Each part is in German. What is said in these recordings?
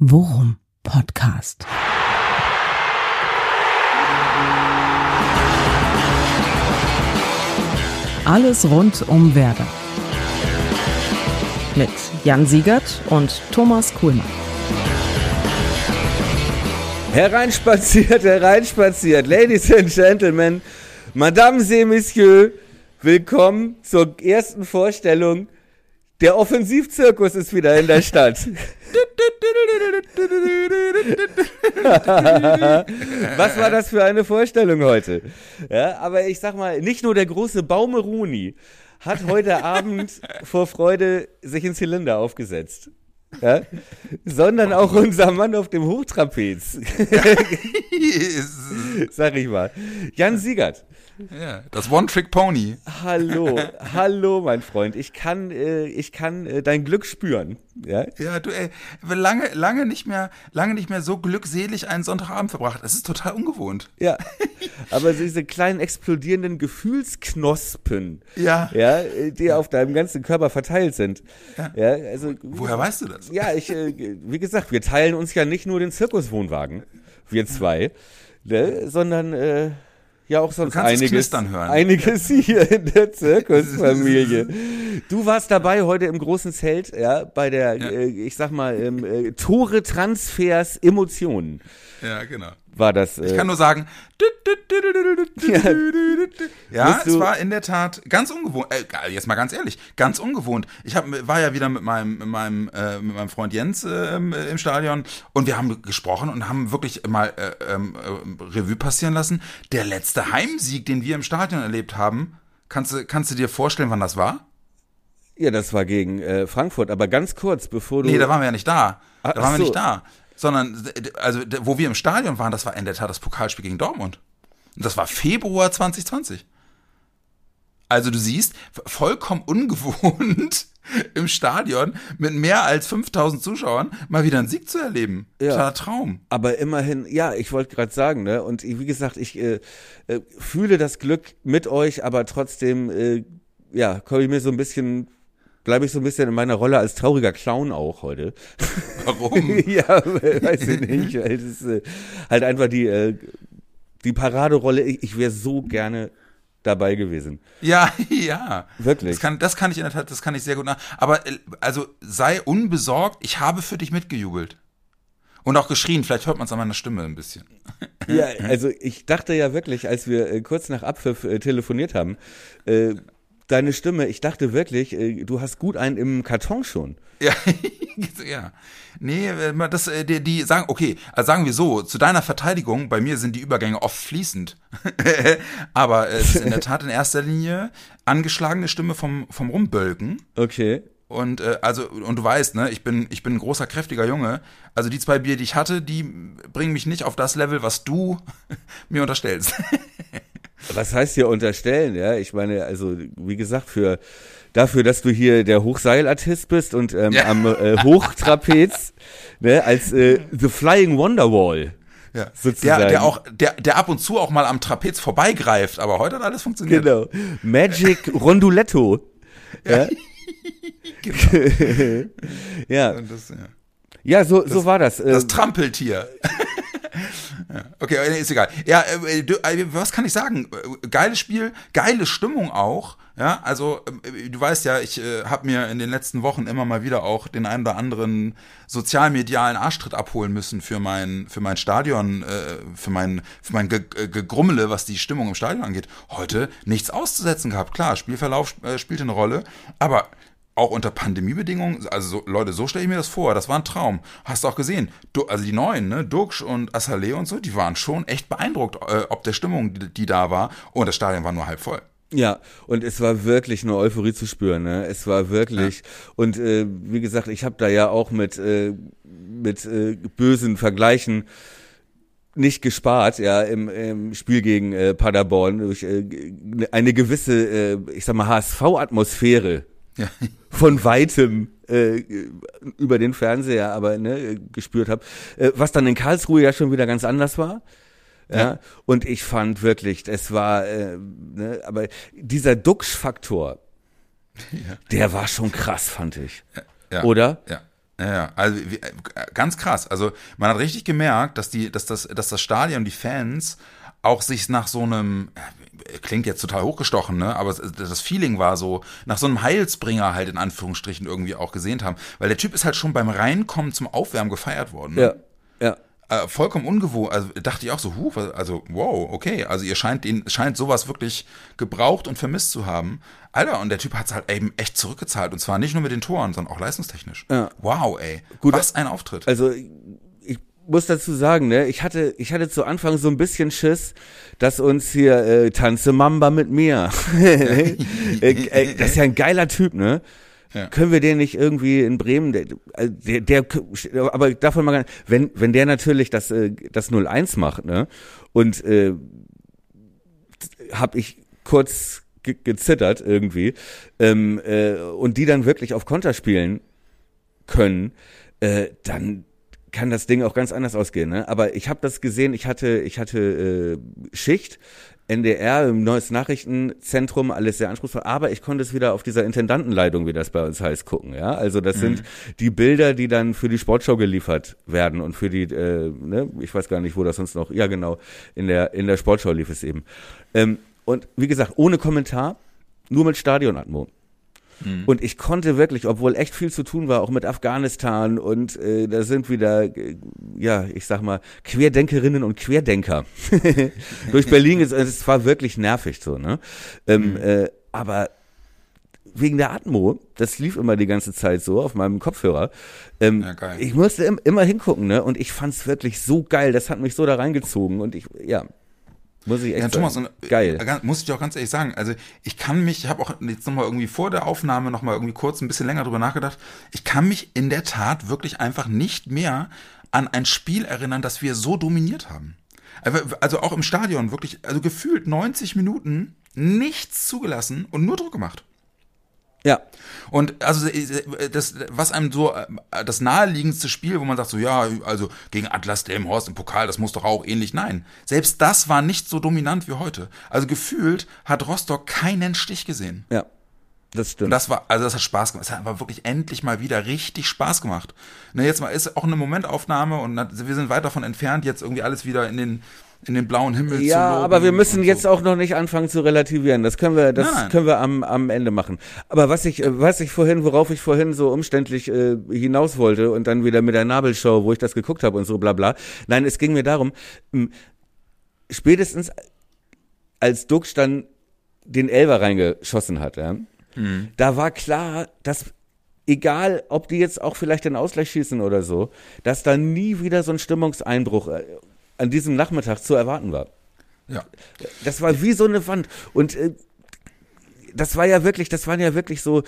Worum Podcast. Alles rund um Werder. Mit Jan Siegert und Thomas Kuhlmann. Hereinspaziert, hereinspaziert. Ladies and Gentlemen, Madame et Messieurs, willkommen zur ersten Vorstellung. Der Offensivzirkus ist wieder in der Stadt. Was war das für eine Vorstellung heute? Ja, aber ich sag mal, nicht nur der große Baumeruni hat heute Abend vor Freude sich in Zylinder aufgesetzt. Ja? Sondern auch unser Mann auf dem Hochtrapez. Sag ich mal. Jan Siegert. Ja, das One-Trick-Pony. Hallo, hallo, mein Freund. Ich kann, äh, ich kann äh, dein Glück spüren. Ja, ja du, ey, lange, lange nicht mehr, lange nicht mehr so glückselig einen Sonntagabend verbracht. Es ist total ungewohnt. Ja, aber diese kleinen explodierenden Gefühlsknospen, ja, ja, die auf deinem ganzen Körper verteilt sind. Ja. ja also, Woher weißt du das? Ja, ich, äh, wie gesagt, wir teilen uns ja nicht nur den Zirkuswohnwagen, wir zwei, ne, sondern äh, ja auch sonst einiges, einiges hier in der Zirkusfamilie. Du warst dabei heute im großen Zelt, ja, bei der, Ja. äh, ich sag mal, ähm, äh, Tore Transfers Emotionen Ja, genau. War das. Äh, Ich kann nur sagen, ja, Bist es war in der Tat ganz ungewohnt. Äh, jetzt mal ganz ehrlich, ganz ungewohnt. Ich hab, war ja wieder mit meinem, mit meinem, äh, mit meinem Freund Jens äh, im Stadion und wir haben gesprochen und haben wirklich mal äh, ähm, äh, Revue passieren lassen. Der letzte Heimsieg, den wir im Stadion erlebt haben, kannst du, kannst du dir vorstellen, wann das war? ja, das war gegen äh, Frankfurt, aber ganz kurz, bevor du. Nee, da waren wir ja nicht da. Ach, Da waren wir so. nicht da. Sondern, also, wo wir im Stadion waren, das war in der Tat das Pokalspiel gegen Dortmund. Und das war Februar 2020. Also du siehst, vollkommen ungewohnt im Stadion mit mehr als 5000 Zuschauern mal wieder einen Sieg zu erleben. Ja. Totaler Traum. Aber immerhin, ja, ich wollte gerade sagen, ne? Und wie gesagt, ich äh, äh, fühle das Glück mit euch, aber trotzdem, äh, ja, komme ich mir so ein bisschen, bleibe ich so ein bisschen in meiner Rolle als trauriger Clown auch heute. Warum? ja, weiß ich nicht, weil das ist äh, halt einfach die, äh, die Paraderolle. Ich, ich wäre so gerne dabei gewesen. ja, ja. Wirklich. Das kann, das kann ich in der Tat, das kann ich sehr gut nach. Aber äh, also sei unbesorgt, ich habe für dich mitgejubelt. Und auch geschrien, vielleicht hört man es an meiner Stimme ein bisschen. Ja, also ich dachte ja wirklich, als wir äh, kurz nach Abpfiff äh, telefoniert haben, äh, deine Stimme, ich dachte wirklich, äh, du hast gut einen im Karton schon. Ja, ja. Nee, äh, das, äh, die, die sagen, okay, also sagen wir so, zu deiner Verteidigung, bei mir sind die Übergänge oft fließend. Aber es ist in der Tat in erster Linie angeschlagene Stimme vom, vom Rumbölken. Okay. Und äh, also, und du weißt, ne, ich bin, ich bin ein großer, kräftiger Junge. Also die zwei Bier, die ich hatte, die bringen mich nicht auf das Level, was du mir unterstellst. Was heißt hier unterstellen, ja? Ich meine, also wie gesagt, für dafür, dass du hier der Hochseilartist bist und ähm, Ja. am äh, Hochtrapez, ne, als äh, The Flying Wonderwall. Ja. Sozusagen. Der, der auch, der, der ab und zu auch mal am Trapez vorbeigreift, aber heute hat alles funktioniert. Genau. Magic Ronduletto. Ja. ja. Und Das, ja. Ja, so, so war das. Das Äh, Trampeltier. Okay, äh, ist egal. Ja, äh, äh, was kann ich sagen? Geiles Spiel, geile Stimmung auch. Ja, also du weißt ja, ich habe mir in den letzten Wochen immer mal wieder auch den einen oder anderen sozialmedialen Arschtritt abholen müssen für mein für mein Stadion, für mein für mein Ge Gegrummele, was die Stimmung im Stadion angeht. Heute nichts auszusetzen gehabt. Klar, Spielverlauf äh, spielte eine Rolle, aber auch unter Pandemiebedingungen, also so, Leute, so stelle ich mir das vor, das war ein Traum. Hast du auch gesehen, du, also die neuen, ne, Duxch und Assalé und so, die waren schon echt beeindruckt, äh, ob der Stimmung, die, die da war. Und das Stadion war nur halb voll. Ja, und es war wirklich eine Euphorie zu spüren. Ne? Es war wirklich. Und äh, wie gesagt, ich habe da ja auch mit, äh, mit äh, bösen Vergleichen nicht gespart, ja, im, im Spiel gegen äh, Paderborn durch äh, eine gewisse, äh, ich sag mal, HSV-Atmosphäre Ja. von weitem äh, über den Fernseher aber ne, gespürt habe, äh, was dann in Karlsruhe ja schon wieder ganz anders war. Ja. Ja. Und ich fand wirklich, es war, äh, ne, aber dieser Duxch-Faktor, Ja. der war schon krass, fand ich. Ja. Oder? Ja. Ja, ja, also wie, äh, ganz krass. Also man hat richtig gemerkt, dass die, dass das, dass das Stadion, die Fans auch sich nach so einem, klingt jetzt total hochgestochen, ne? Aber das Feeling war so, nach so einem Heilsbringer halt in Anführungsstrichen irgendwie auch gesehnt haben. Weil der Typ ist halt schon beim Reinkommen zum Aufwärmen gefeiert worden. Ne? Ja, ja. Äh, vollkommen ungewohnt, also dachte ich auch so, huh, also wow, okay, also ihr scheint ihn, scheint sowas wirklich gebraucht und vermisst zu haben. Alter, und der Typ hat es halt eben echt zurückgezahlt und zwar nicht nur mit den Toren, sondern auch leistungstechnisch. Ja. Wow, ey. Gut, Was ein Auftritt. Also muss dazu sagen, ne, ich hatte, ich hatte zu Anfang so ein bisschen Schiss, dass uns hier äh, Tanze Mamba mit mir. äh, äh, das ist ja ein geiler Typ, ne? Ja. Können wir den nicht irgendwie in Bremen, der, äh, der, der aber davon mal, gar nicht- wenn, wenn der natürlich das, äh, das 01 macht, ne, und äh, habe ich kurz ge gezittert irgendwie, ähm, äh, und die dann wirklich auf Konter spielen können, äh, dann kann das Ding auch ganz anders ausgehen. Ne? Aber ich habe das gesehen, ich hatte, ich hatte äh, Schicht, NDR, Neues Nachrichtenzentrum, alles sehr anspruchsvoll, aber ich konnte es wieder auf dieser Intendantenleitung, wie das bei uns heißt, gucken. Ja, Also das sind die Bilder, die dann für die Sportschau geliefert werden und für die, äh, ne, ich weiß gar nicht, wo das sonst noch, ja genau, in der, in der Sportschau lief es eben. Ähm, und wie gesagt, ohne Kommentar, nur mit Stadionatmo. Und ich konnte wirklich, obwohl echt viel zu tun war, auch mit Afghanistan und äh, da sind wieder, äh, ja, ich sag mal, Querdenkerinnen und Querdenker durch Berlin. Ist, es war wirklich nervig so, ne? Ähm, äh, aber wegen der Atmo, das lief immer die ganze Zeit so auf meinem Kopfhörer. Ähm, Ja. Ich musste im, immer hingucken, ne? Und ich fand's wirklich so geil. Das hat mich so da reingezogen und ich, ja, muss ich echt Ja, Thomas, sagen. und, geil. äh, muss ich dir auch ganz ehrlich sagen, also ich kann mich, ich habe auch jetzt nochmal irgendwie vor der Aufnahme nochmal irgendwie kurz ein bisschen länger drüber nachgedacht, ich kann mich in der Tat wirklich einfach nicht mehr an ein Spiel erinnern, das wir so dominiert haben. Also also auch im Stadion wirklich, also gefühlt 90 Minuten nichts zugelassen und nur Druck gemacht. Ja, Und also äh, das, was einem so äh, das naheliegendste Spiel, wo man sagt so, ja, also gegen Atlas Delmhorst im Pokal, das muss doch auch ähnlich. Nein, selbst das war nicht so dominant wie heute. Also gefühlt hat Rostock keinen Stich gesehen. ja, das Und stimmt. das war, also das hat Spaß gemacht. Es hat aber wirklich endlich mal wieder richtig Spaß gemacht. Ne, jetzt mal ist auch eine Momentaufnahme und wir sind weit davon entfernt, jetzt irgendwie alles wieder in den in den blauen Himmel zu Ja, aber wir müssen und jetzt so. auch noch nicht anfangen zu relativieren. Das können wir, das Nein. können wir am, am Ende machen. Aber was ich, äh, was ich vorhin, worauf ich vorhin so umständlich äh, hinaus wollte und dann wieder mit der Nabelshow, wo ich das geguckt habe und so bla bla. Nein, es ging mir darum, m, spätestens als Dux dann den Elver reingeschossen hat, ja, da war klar, dass egal, ob die jetzt auch vielleicht den Ausgleich schießen oder so, dass da nie wieder so ein Stimmungseinbruch äh, an diesem Nachmittag zu erwarten war. Ja. Das war wie so eine Wand. Und äh, das war ja wirklich, das waren ja wirklich so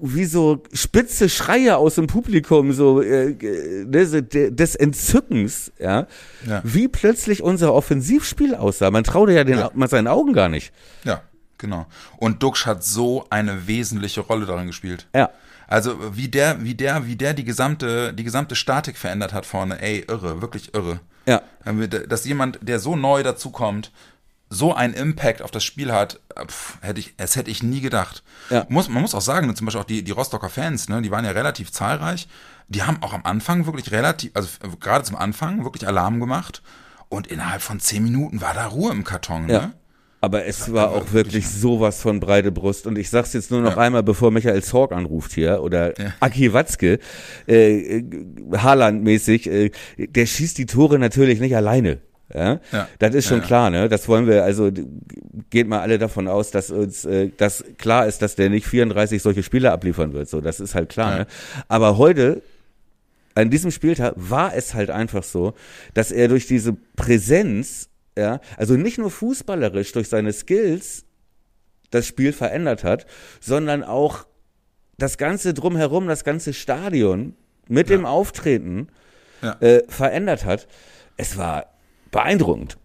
wie so spitze Schreie aus dem Publikum, so äh, äh, ne, des Entzückens, ja? Ja. wie plötzlich unser Offensivspiel aussah. Man traute ja, den, Ja. mal seinen Augen gar nicht. Ja, genau. Und Duxch hat so eine wesentliche Rolle darin gespielt. Ja. Also wie der, wie der, wie der die gesamte, die gesamte Statik verändert hat vorne, ey, irre, wirklich irre. Ja. Dass jemand, der so neu dazukommt, so einen Impact auf das Spiel hat, pf, hätte ich, das hätte ich nie gedacht. Ja. Muss, man muss auch sagen, zum Beispiel auch die, die Rostocker Fans, ne, die waren ja relativ zahlreich. Die haben auch am Anfang wirklich relativ, also f- gerade zum Anfang wirklich Alarm gemacht. Und innerhalb von zehn Minuten war da Ruhe im Karton. Ja. Ne? Aber es war auch wirklich sowas von breite Brust. Und ich sag's jetzt nur noch Ja. einmal, bevor Michael Zorg anruft hier oder Ja. Aki Watzke, äh, äh, Haaland-mäßig, äh, der schießt die Tore natürlich nicht alleine. Ja? Ja. Das ist schon Ja, ja. klar, ne? Das wollen wir, also geht mal alle davon aus, dass uns äh, das klar ist, dass der nicht 34 solche Spiele abliefern wird. So, das ist halt klar, ne? Aber heute an diesem Spieltag war es halt einfach so, dass er durch diese Präsenz, ja, also nicht nur fußballerisch durch seine Skills das Spiel verändert hat, sondern auch das ganze drumherum, das ganze Stadion mit dem Auftreten Ja. äh, verändert hat. Es war beeindruckend.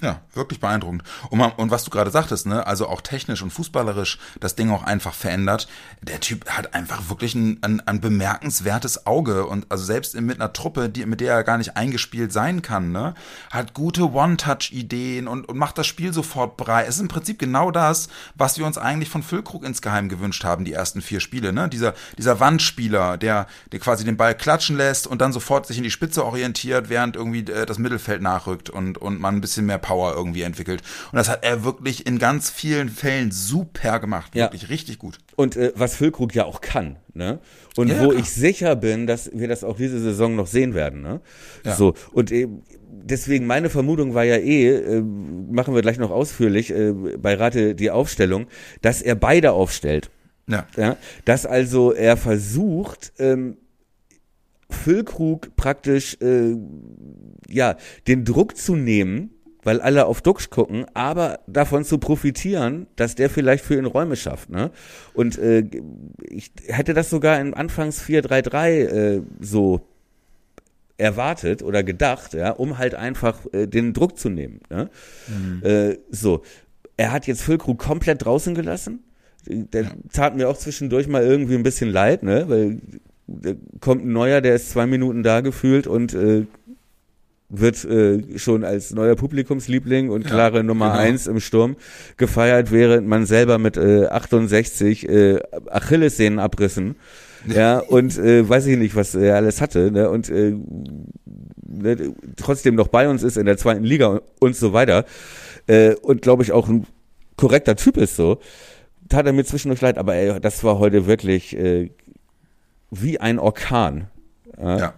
Ja, wirklich beeindruckend. Und, man, und was du gerade sagtest, ne, also auch technisch und fußballerisch das Ding auch einfach verändert. Der Typ hat einfach wirklich ein, ein, ein bemerkenswertes Auge und also selbst mit einer Truppe, die, mit der er gar nicht eingespielt sein kann, ne, hat gute One-Touch-Ideen und, und macht das Spiel sofort breit. Es ist im Prinzip genau das, was wir uns eigentlich von Füllkrug insgeheim gewünscht haben, die ersten vier Spiele, ne, dieser, dieser Wandspieler, der, der quasi den Ball klatschen lässt und dann sofort sich in die Spitze orientiert, während irgendwie äh, das Mittelfeld nachrückt und, und man ein bisschen mehr Power irgendwie entwickelt. Und das hat er wirklich in ganz vielen Fällen super gemacht. Ja. Wirklich richtig gut. Und äh, was Füllkrug ja auch kann, ne? Und Ja, wo klar. ich sicher bin, dass wir das auch diese Saison noch sehen werden, ne? Ja. So und äh, deswegen meine Vermutung war ja eh, äh, machen wir gleich noch ausführlich äh, bei Rate die Aufstellung, dass er beide aufstellt. Ja. Ja, dass also er versucht, ähm, Füllkrug praktisch äh, ja den Druck zu nehmen, weil alle auf Duxch gucken, aber davon zu profitieren, dass der vielleicht für ihn Räume schafft. Ne? Und äh, ich hätte das sogar im Anfangs 4-3-3 äh, so erwartet oder gedacht, ja, um halt einfach äh, den Druck zu nehmen. Ne? Äh, so, er hat jetzt Füllkrug komplett draußen gelassen. Der tat mir auch zwischendurch mal irgendwie ein bisschen leid, ne, weil da kommt ein neuer, der ist zwei Minuten da gefühlt und äh, wird äh, schon als neuer Publikumsliebling und Ja, klare Nummer genau. eins im Sturm gefeiert, während man selber mit äh, 68 äh, Achillessehnenabrissen ja, und äh, weiß ich nicht, was er alles hatte, ne, und äh, ne, trotzdem noch bei uns ist in der zweiten Liga und, und so weiter. Äh, und glaube ich auch ein korrekter Typ ist so. Tat er mir zwischendurch leid, aber ey, das war heute wirklich äh, wie ein Orkan. Ja.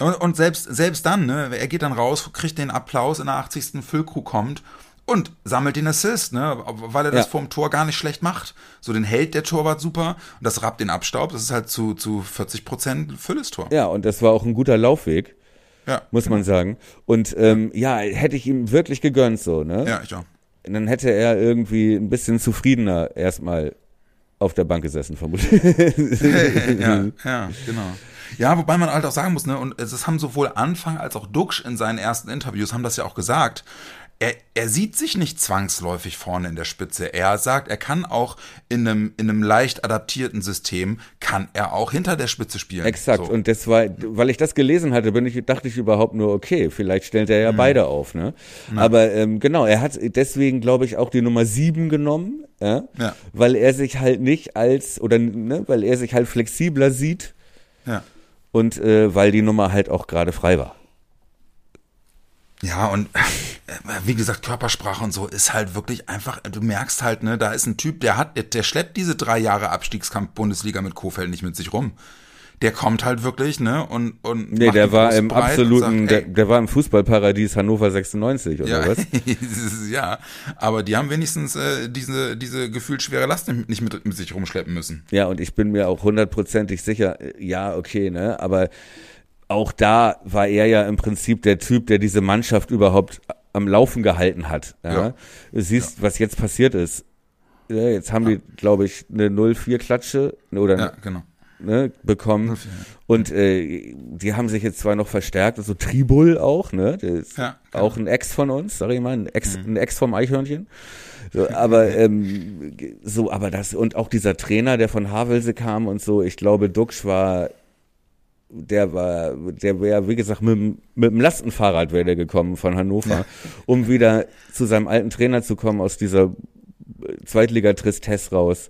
Und, und selbst, selbst dann, ne, er geht dann raus, kriegt den Applaus in der 80. Füllkrug kommt und sammelt den Assist, ne, weil er das Ja. vorm Tor gar nicht schlecht macht. So den hält der Torwart super und das rappt den Abstaub. Das ist halt zu, zu 40 Prozent Fülles Tor. Ja, und das war auch ein guter Laufweg, Ja, muss man sagen. Und ähm, ja, hätte ich ihm wirklich gegönnt so, ne? ja ich auch. Dann hätte er irgendwie ein bisschen zufriedener erstmal auf der Bank gesessen, vermutlich. ja, ja, genau. Ja, wobei man halt auch sagen muss, ne, und es haben sowohl Anfang als auch Duxch in seinen ersten Interviews haben das ja auch gesagt. Er, er sieht sich nicht zwangsläufig vorne in der Spitze. Er sagt, er kann auch in einem, in einem leicht adaptierten System, kann er auch hinter der Spitze spielen. Exakt. So. Und das war, weil ich das gelesen hatte, bin ich, dachte ich überhaupt nur, okay, vielleicht stellt er ja Mhm. beide auf, ne? Aber ähm, genau, er hat deswegen, glaube ich, auch die Nummer sieben genommen, ja? Ja. weil er sich halt nicht als, oder ne, weil er sich halt flexibler sieht ja. und äh, weil die Nummer halt auch gerade frei war. Ja, und wie gesagt, Körpersprache und so ist halt wirklich einfach, du merkst halt, ne, da ist ein Typ, der hat, der, der schleppt diese drei Jahre Abstiegskampf Bundesliga mit Kofeld nicht mit sich rum. Der kommt halt wirklich, ne, und, und. Nee, der war im absoluten, sagt, der, der war im Fußballparadies Hannover 96 oder ja, was? ja, aber die haben wenigstens äh, diese, diese gefühlt schwere Last nicht mit, mit sich rumschleppen müssen. Ja, und ich bin mir auch hundertprozentig sicher, äh, ja, okay, ne, aber auch da war er ja im Prinzip der Typ, der diese Mannschaft überhaupt am Laufen gehalten hat. Ja. Ja. Du siehst, was jetzt passiert ist. Ja, jetzt haben die, glaube ich, eine 0-4-Klatsche oder Ja, genau. ne, bekommen. 0-4, ja. Und äh, die haben sich jetzt zwar noch verstärkt, also Tribul auch, ne? Der ist Ja, genau. auch ein Ex von uns, sag ich mal, ein Ex, ein Ex vom Eichhörnchen. So, aber ähm, so, aber das und auch dieser Trainer, der von Havelse kam und so, ich glaube, Duxch war der war, der wäre, wie gesagt, mit, dem- mit dem Lastenfahrrad wäre der gekommen von Hannover, um wieder zu seinem alten Trainer zu kommen aus dieser Zweitliga-Tristesse raus.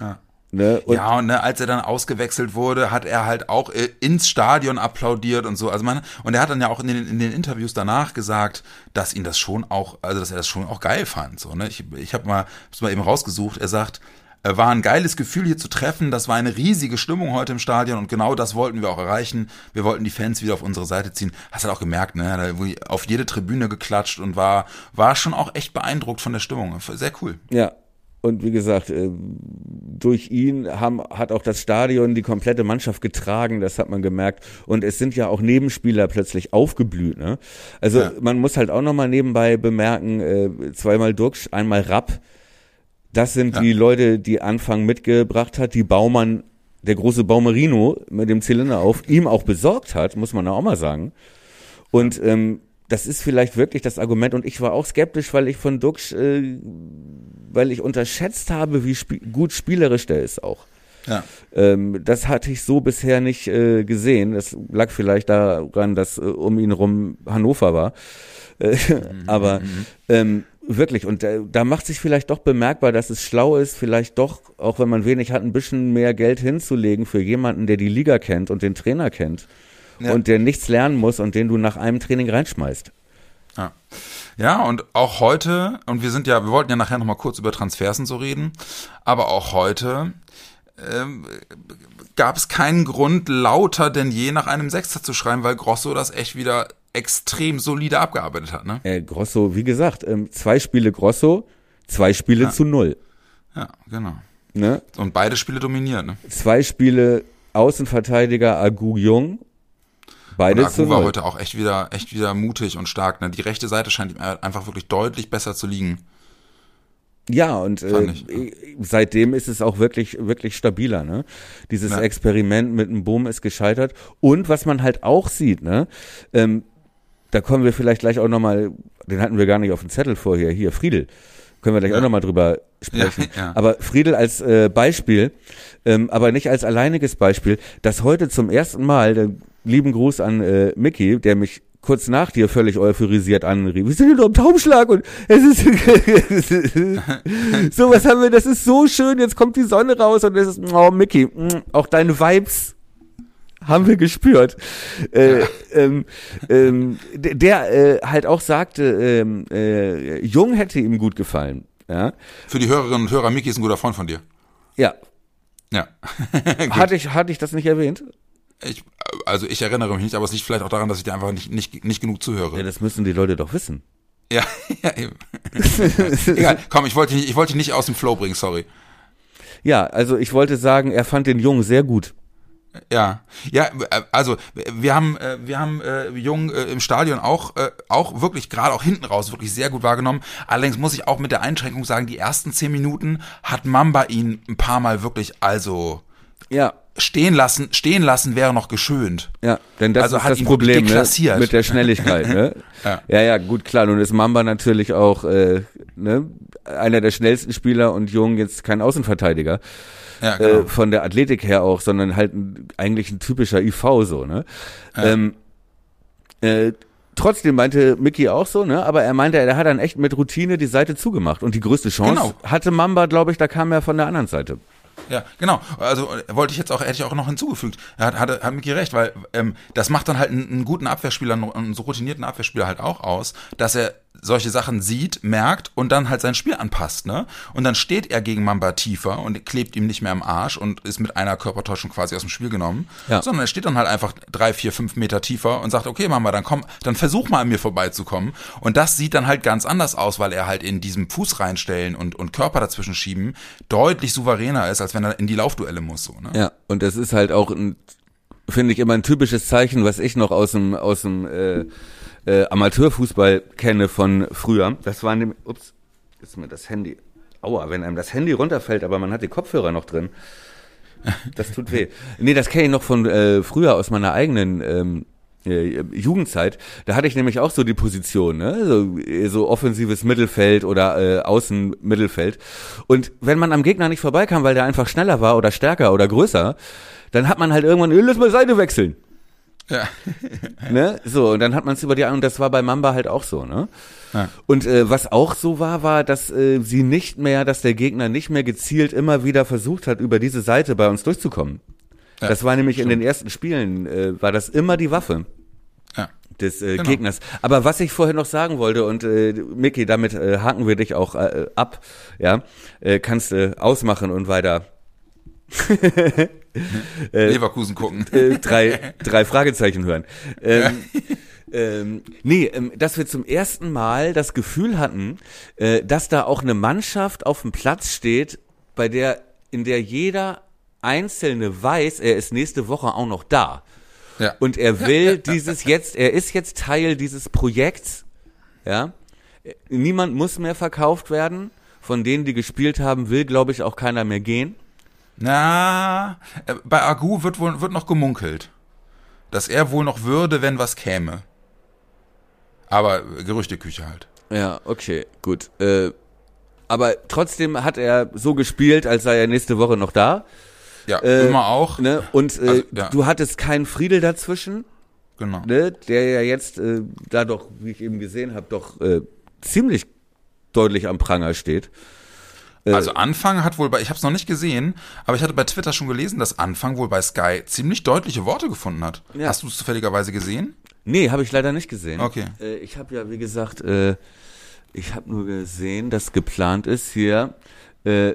Ja. Ne? Und ja, und ne, als er dann ausgewechselt wurde, hat er halt auch äh, ins Stadion applaudiert und so. Also man, und er hat dann ja auch in den, in den Interviews danach gesagt, dass ihn das schon auch, also dass er das schon auch geil fand. So, ne? Ich, ich habe mal, hab's mal eben rausgesucht, er sagt, war ein geiles Gefühl hier zu treffen, das war eine riesige Stimmung heute im Stadion und genau das wollten wir auch erreichen. Wir wollten die Fans wieder auf unsere Seite ziehen. Hast halt auch gemerkt, ne? Auf jede Tribüne geklatscht und war, war schon auch echt beeindruckt von der Stimmung. Sehr cool. Ja, und wie gesagt, äh, durch ihn haben, hat auch das Stadion die komplette Mannschaft getragen, das hat man gemerkt. Und es sind ja auch Nebenspieler plötzlich aufgeblüht. Ne? Also Ja. man muss halt auch nochmal nebenbei bemerken, äh, zweimal Duxch, einmal Rapp. Das sind Ja. die Leute, die Anfang mitgebracht hat, die Baumann, der große Baumerino mit dem Zylinder auf, ihm auch besorgt hat, muss man auch mal sagen. Und ähm, das ist vielleicht wirklich das Argument und ich war auch skeptisch, weil ich von Duxch, äh, weil ich unterschätzt habe, wie sp gut spielerisch der ist auch. Ja. Ähm, das hatte ich so bisher nicht äh, gesehen. Das lag vielleicht daran, dass äh, um ihn rum Hannover war. Äh, aber ähm, wirklich, und äh, da macht sich vielleicht doch bemerkbar, dass es schlau ist, vielleicht doch, auch wenn man wenig hat, ein bisschen mehr Geld hinzulegen für jemanden, der die Liga kennt und den Trainer kennt. Ja. Und der nichts lernen muss und den du nach einem Training reinschmeißt. Ja. ja, und auch heute, und wir sind ja, wir wollten ja nachher nochmal kurz über Transfers und so reden, aber auch heute ähm, gab es keinen Grund, lauter denn je nach einem Sechster zu schreiben, weil Grosso das echt wieder extrem solide abgearbeitet hat. Ne? Äh, Grosso, wie gesagt, ähm, zwei Spiele Grosso, zwei Spiele Ja. zu null. Ja, genau. Ne? Und beide Spiele dominiert. Ne? Zwei Spiele Außenverteidiger Agu Jung, Und beide zu Agu war null. heute auch echt wieder, echt wieder mutig und stark. Ne? Die rechte Seite scheint ihm einfach wirklich deutlich besser zu liegen. Ja, und äh, ich, seitdem ist es auch wirklich, wirklich stabiler. Ne? Dieses Ja. Experiment mit dem Boom ist gescheitert. Und was man halt auch sieht, ne, ähm, da kommen wir vielleicht gleich auch nochmal, den hatten wir gar nicht auf dem Zettel vorher, hier, Friedel. Können wir gleich Ja. auch nochmal drüber sprechen. Ja, ja. Aber Friedel als äh, Beispiel, ähm, aber nicht als alleiniges Beispiel, dass heute zum ersten Mal, den lieben Gruß an äh, Mickey, der mich kurz nach dir völlig euphorisiert anrief. Wir sind hier nur im Taumschlag und es ist so was haben wir, das ist so schön, jetzt kommt die Sonne raus und es ist, oh Mickey, mm, auch deine Vibes haben wir gespürt. Äh, ähm, ähm, der äh, halt auch sagte, ähm, äh, Jung hätte ihm gut gefallen. Ja, Für die Hörerinnen und Hörer, Miki ist ein guter Freund von dir. ja. Ja. Hatte ich, hatte ich das nicht erwähnt? Ich, also ich erinnere mich nicht, aber es liegt vielleicht auch daran, dass ich dir einfach nicht, nicht, nicht genug zuhöre. Ja, das müssen die Leute doch wissen. Ja, ja eben. Egal, komm, ich wollte ich wollte dich nicht aus dem Flow bringen, sorry. Ja, also ich wollte sagen, er fand den Jungen sehr gut. Ja, ja, äh, also wir haben, äh, wir haben äh, Jung äh, im Stadion auch, äh, auch wirklich gerade auch hinten raus wirklich sehr gut wahrgenommen. Allerdings muss ich auch mit der Einschränkung sagen, die ersten zehn Minuten hat Mamba ihn ein paar Mal wirklich also Ja, stehen lassen. Stehen lassen wäre noch geschönt. Ja, denn das Also ist hat das Problem ne? mit der Schnelligkeit. Ne? Ja. ja, ja, gut, klar. Nun ist Mamba natürlich auch äh, ne, einer der schnellsten Spieler und Jung jetzt kein Außenverteidiger. Ja, genau. Äh, von der Athletik her auch, sondern halt ein, eigentlich ein typischer IV so, ne? Ähm, äh, trotzdem meinte Mickey auch so, ne? Aber er meinte, er hat dann echt mit Routine die Seite zugemacht. Und die größte Chance Genau. hatte Mamba, glaube ich, da kam er von der anderen Seite. Ja, genau. Also äh, wollte ich jetzt auch, hätte ich auch noch hinzugefügt. Er hat, hatte, hat Miki recht, weil ähm, das macht dann halt einen, einen guten Abwehrspieler, einen so routinierten Abwehrspieler halt auch aus, dass er solche Sachen sieht, merkt und dann halt sein Spiel anpasst, ne? Und dann steht er gegen Mamba tiefer und klebt ihm nicht mehr am Arsch und ist mit einer Körpertäuschung quasi aus dem Spiel genommen, Ja. sondern er steht dann halt einfach drei, vier, fünf Meter tiefer und sagt, okay, Mamba, dann komm, dann versuch mal an mir vorbeizukommen. Und das sieht dann halt ganz anders aus, weil er halt in diesem Fuß reinstellen und, und Körper dazwischen schieben deutlich souveräner ist, als wenn er in die Laufduelle muss, so, ne? Ja, und das ist halt auch ein, finde ich immer ein typisches Zeichen, was ich noch aus dem, aus dem äh, äh, Amateurfußball kenne von früher. Das war nämlich, ups, ist mir das Handy. Aua, wenn einem das Handy runterfällt, aber man hat die Kopfhörer noch drin. Das tut weh. Nee, das kenne ich noch von äh, früher aus meiner eigenen ähm, äh, Jugendzeit. Da hatte ich nämlich auch so die Position, ne? so, äh, so offensives Mittelfeld oder äh, Außenmittelfeld. Und wenn man am Gegner nicht vorbeikam, weil der einfach schneller war oder stärker oder größer, dann hat man halt irgendwann, "Äh, lass mal Seite wechseln. Ja. Ne? So, und dann hat man es über die und das war bei Mamba halt auch so, ne? Ja. Und äh, was auch so war, war, dass äh, sie nicht mehr, dass der Gegner nicht mehr gezielt immer wieder versucht hat, über diese Seite bei uns durchzukommen. Ja, das war nämlich in den ersten Spielen, äh, war das immer die Waffe Ja. des äh, Genau. Gegners. Aber was ich vorher noch sagen wollte, und äh, Micky, damit äh, haken wir dich auch äh, ab, ja, äh, kannst du ausmachen und weiter Leverkusen gucken. äh, drei, drei Fragezeichen hören. Ähm, ähm, nee, ähm, dass wir zum ersten Mal das Gefühl hatten, äh, dass da auch eine Mannschaft auf dem Platz steht, bei der, in der jeder Einzelne weiß, er ist nächste Woche auch noch da. Ja. Und er will dieses jetzt, er ist jetzt Teil dieses Projekts, ja. Niemand muss mehr verkauft werden. Von denen, die gespielt haben, will, glaube ich, auch keiner mehr gehen. Na, äh, bei Agu wird wohl wird noch gemunkelt, dass er wohl noch würde, wenn was käme. Aber Gerüchteküche halt. Ja, okay, gut. Äh, aber trotzdem hat er so gespielt, als sei er nächste Woche noch da. Ja, Äh, immer auch. Ne? Und äh, Also, ja. du hattest keinen Friedel dazwischen, Genau. ne? der ja jetzt äh, da doch, wie ich eben gesehen habe, doch äh, ziemlich deutlich am Pranger steht. Also Anfang hat wohl bei, ich habe es noch nicht gesehen, aber ich hatte bei Twitter schon gelesen, dass Anfang wohl bei Sky ziemlich deutliche Worte gefunden hat. Ja. Hast du es zufälligerweise gesehen? Nee, habe ich leider nicht gesehen. Okay. Äh, ich habe ja, wie gesagt, äh, ich habe nur gesehen, dass geplant ist hier äh,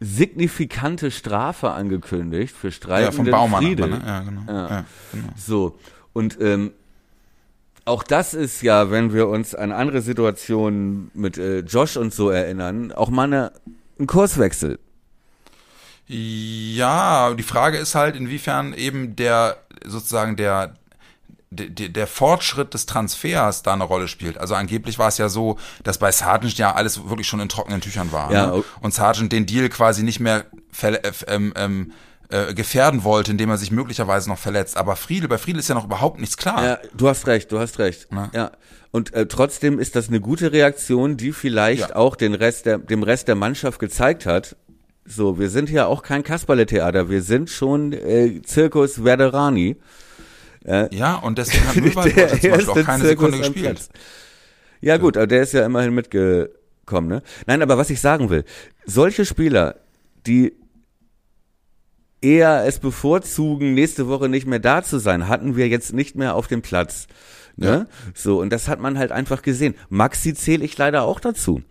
signifikante Strafe angekündigt für Ja, streitenden vom Baumann. Friedel. Aber, ne? Ja, genau. Ja. Ja, genau. So, und ähm, auch das ist ja, wenn wir uns an andere Situationen mit äh, Josh und so erinnern, auch mal eine, ein Kurswechsel. Ja, die Frage ist halt, inwiefern eben der sozusagen der der, der Fortschritt des Transfers da eine Rolle spielt. Also angeblich war es ja so, dass bei Sargent ja alles wirklich schon in trockenen Tüchern war. Ja, ne? o- Und Sargent den Deal quasi nicht mehr äh, ähm, ähm, äh, gefährden wollte, indem er sich möglicherweise noch verletzt. Aber Friedel, bei Friedel ist ja noch überhaupt nichts klar. Ja, du hast recht, du hast recht. Na? Ja. Und äh, trotzdem ist das eine gute Reaktion, die vielleicht Ja. auch den Rest der, dem Rest der Mannschaft gezeigt hat. So, wir sind ja auch kein Kasperle-Theater, wir sind schon äh, Zirkus Verderani. Ja, und deswegen hat heute zum Beispiel auch keine Sekunde am gespielt. Ja gut, aber der ist ja immerhin mitgekommen, ne? Nein, aber was ich sagen will, solche Spieler, die eher es bevorzugen, nächste Woche nicht mehr da zu sein, hatten wir jetzt nicht mehr auf dem Platz. Ne? So, und das hat man halt einfach gesehen. Maxi zähle ich leider auch dazu.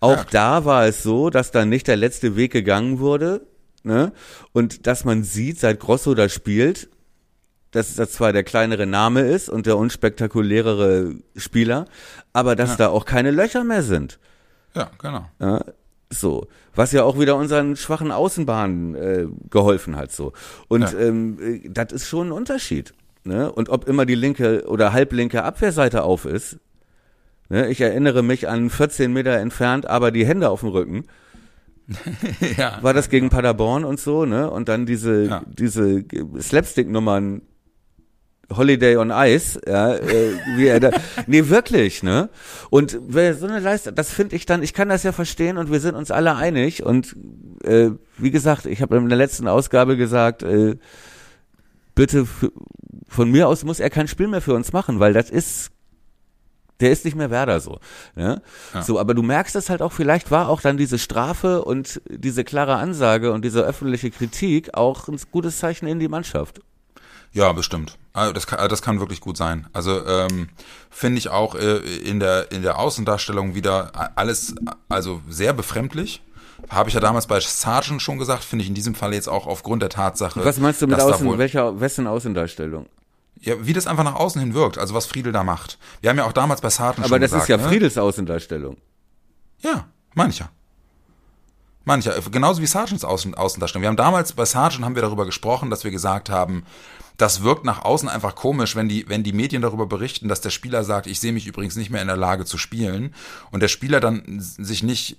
Auch Ja. da war es so, dass dann nicht der letzte Weg gegangen wurde, ne? Und dass man sieht, seit Grosso da spielt, dass das zwar der kleinere Name ist und der unspektakulärere Spieler, aber dass da auch keine Löcher mehr sind. Ja, genau. Ja, so, was ja auch wieder unseren schwachen Außenbahnen äh, geholfen hat. So und Ja. ähm, äh, das ist schon ein Unterschied. Ne? Und ob immer die linke oder halblinke Abwehrseite auf ist. Ne? Ich erinnere mich an 14 Meter entfernt, aber die Hände auf dem Rücken. ja. War das gegen Paderborn und so, ne? Und dann diese Ja. diese Slapstick-Nummern. Holiday on Ice, ja, äh, wie er da, nee, wirklich, ne? Und wer so eine Leistung, das finde ich dann, ich kann das ja verstehen und wir sind uns alle einig und äh, wie gesagt, ich habe in der letzten Ausgabe gesagt, äh, bitte von mir aus muss er kein Spiel mehr für uns machen, weil das ist der ist nicht mehr Werder so. Ne? Ja. So, aber du merkst es halt auch, vielleicht war auch dann diese Strafe und diese klare Ansage und diese öffentliche Kritik auch ein gutes Zeichen in die Mannschaft. Ja, bestimmt. Also das, kann, also das kann wirklich gut sein. Also ähm, finde ich auch äh, in der in der Außendarstellung wieder alles also sehr befremdlich. Habe ich ja damals bei Sargent schon gesagt, finde ich in diesem Fall jetzt auch aufgrund der Tatsache. Was meinst du mit Außen, wohl- welcher, wessen Außendarstellung? Ja, wie das einfach nach außen hin wirkt, also was Friedel da macht. Wir haben ja auch damals bei Sargent Aber schon das gesagt, ist ja ne? Friedels Außendarstellung. Ja, meine ich ja. Meine ich ja. Genauso wie Sargents Außen, Außendarstellung. Wir haben damals bei Sargent haben wir darüber gesprochen, dass wir gesagt haben, das wirkt nach außen einfach komisch, wenn die, wenn die Medien darüber berichten, dass der Spieler sagt, ich sehe mich übrigens nicht mehr in der Lage zu spielen und der Spieler dann sich nicht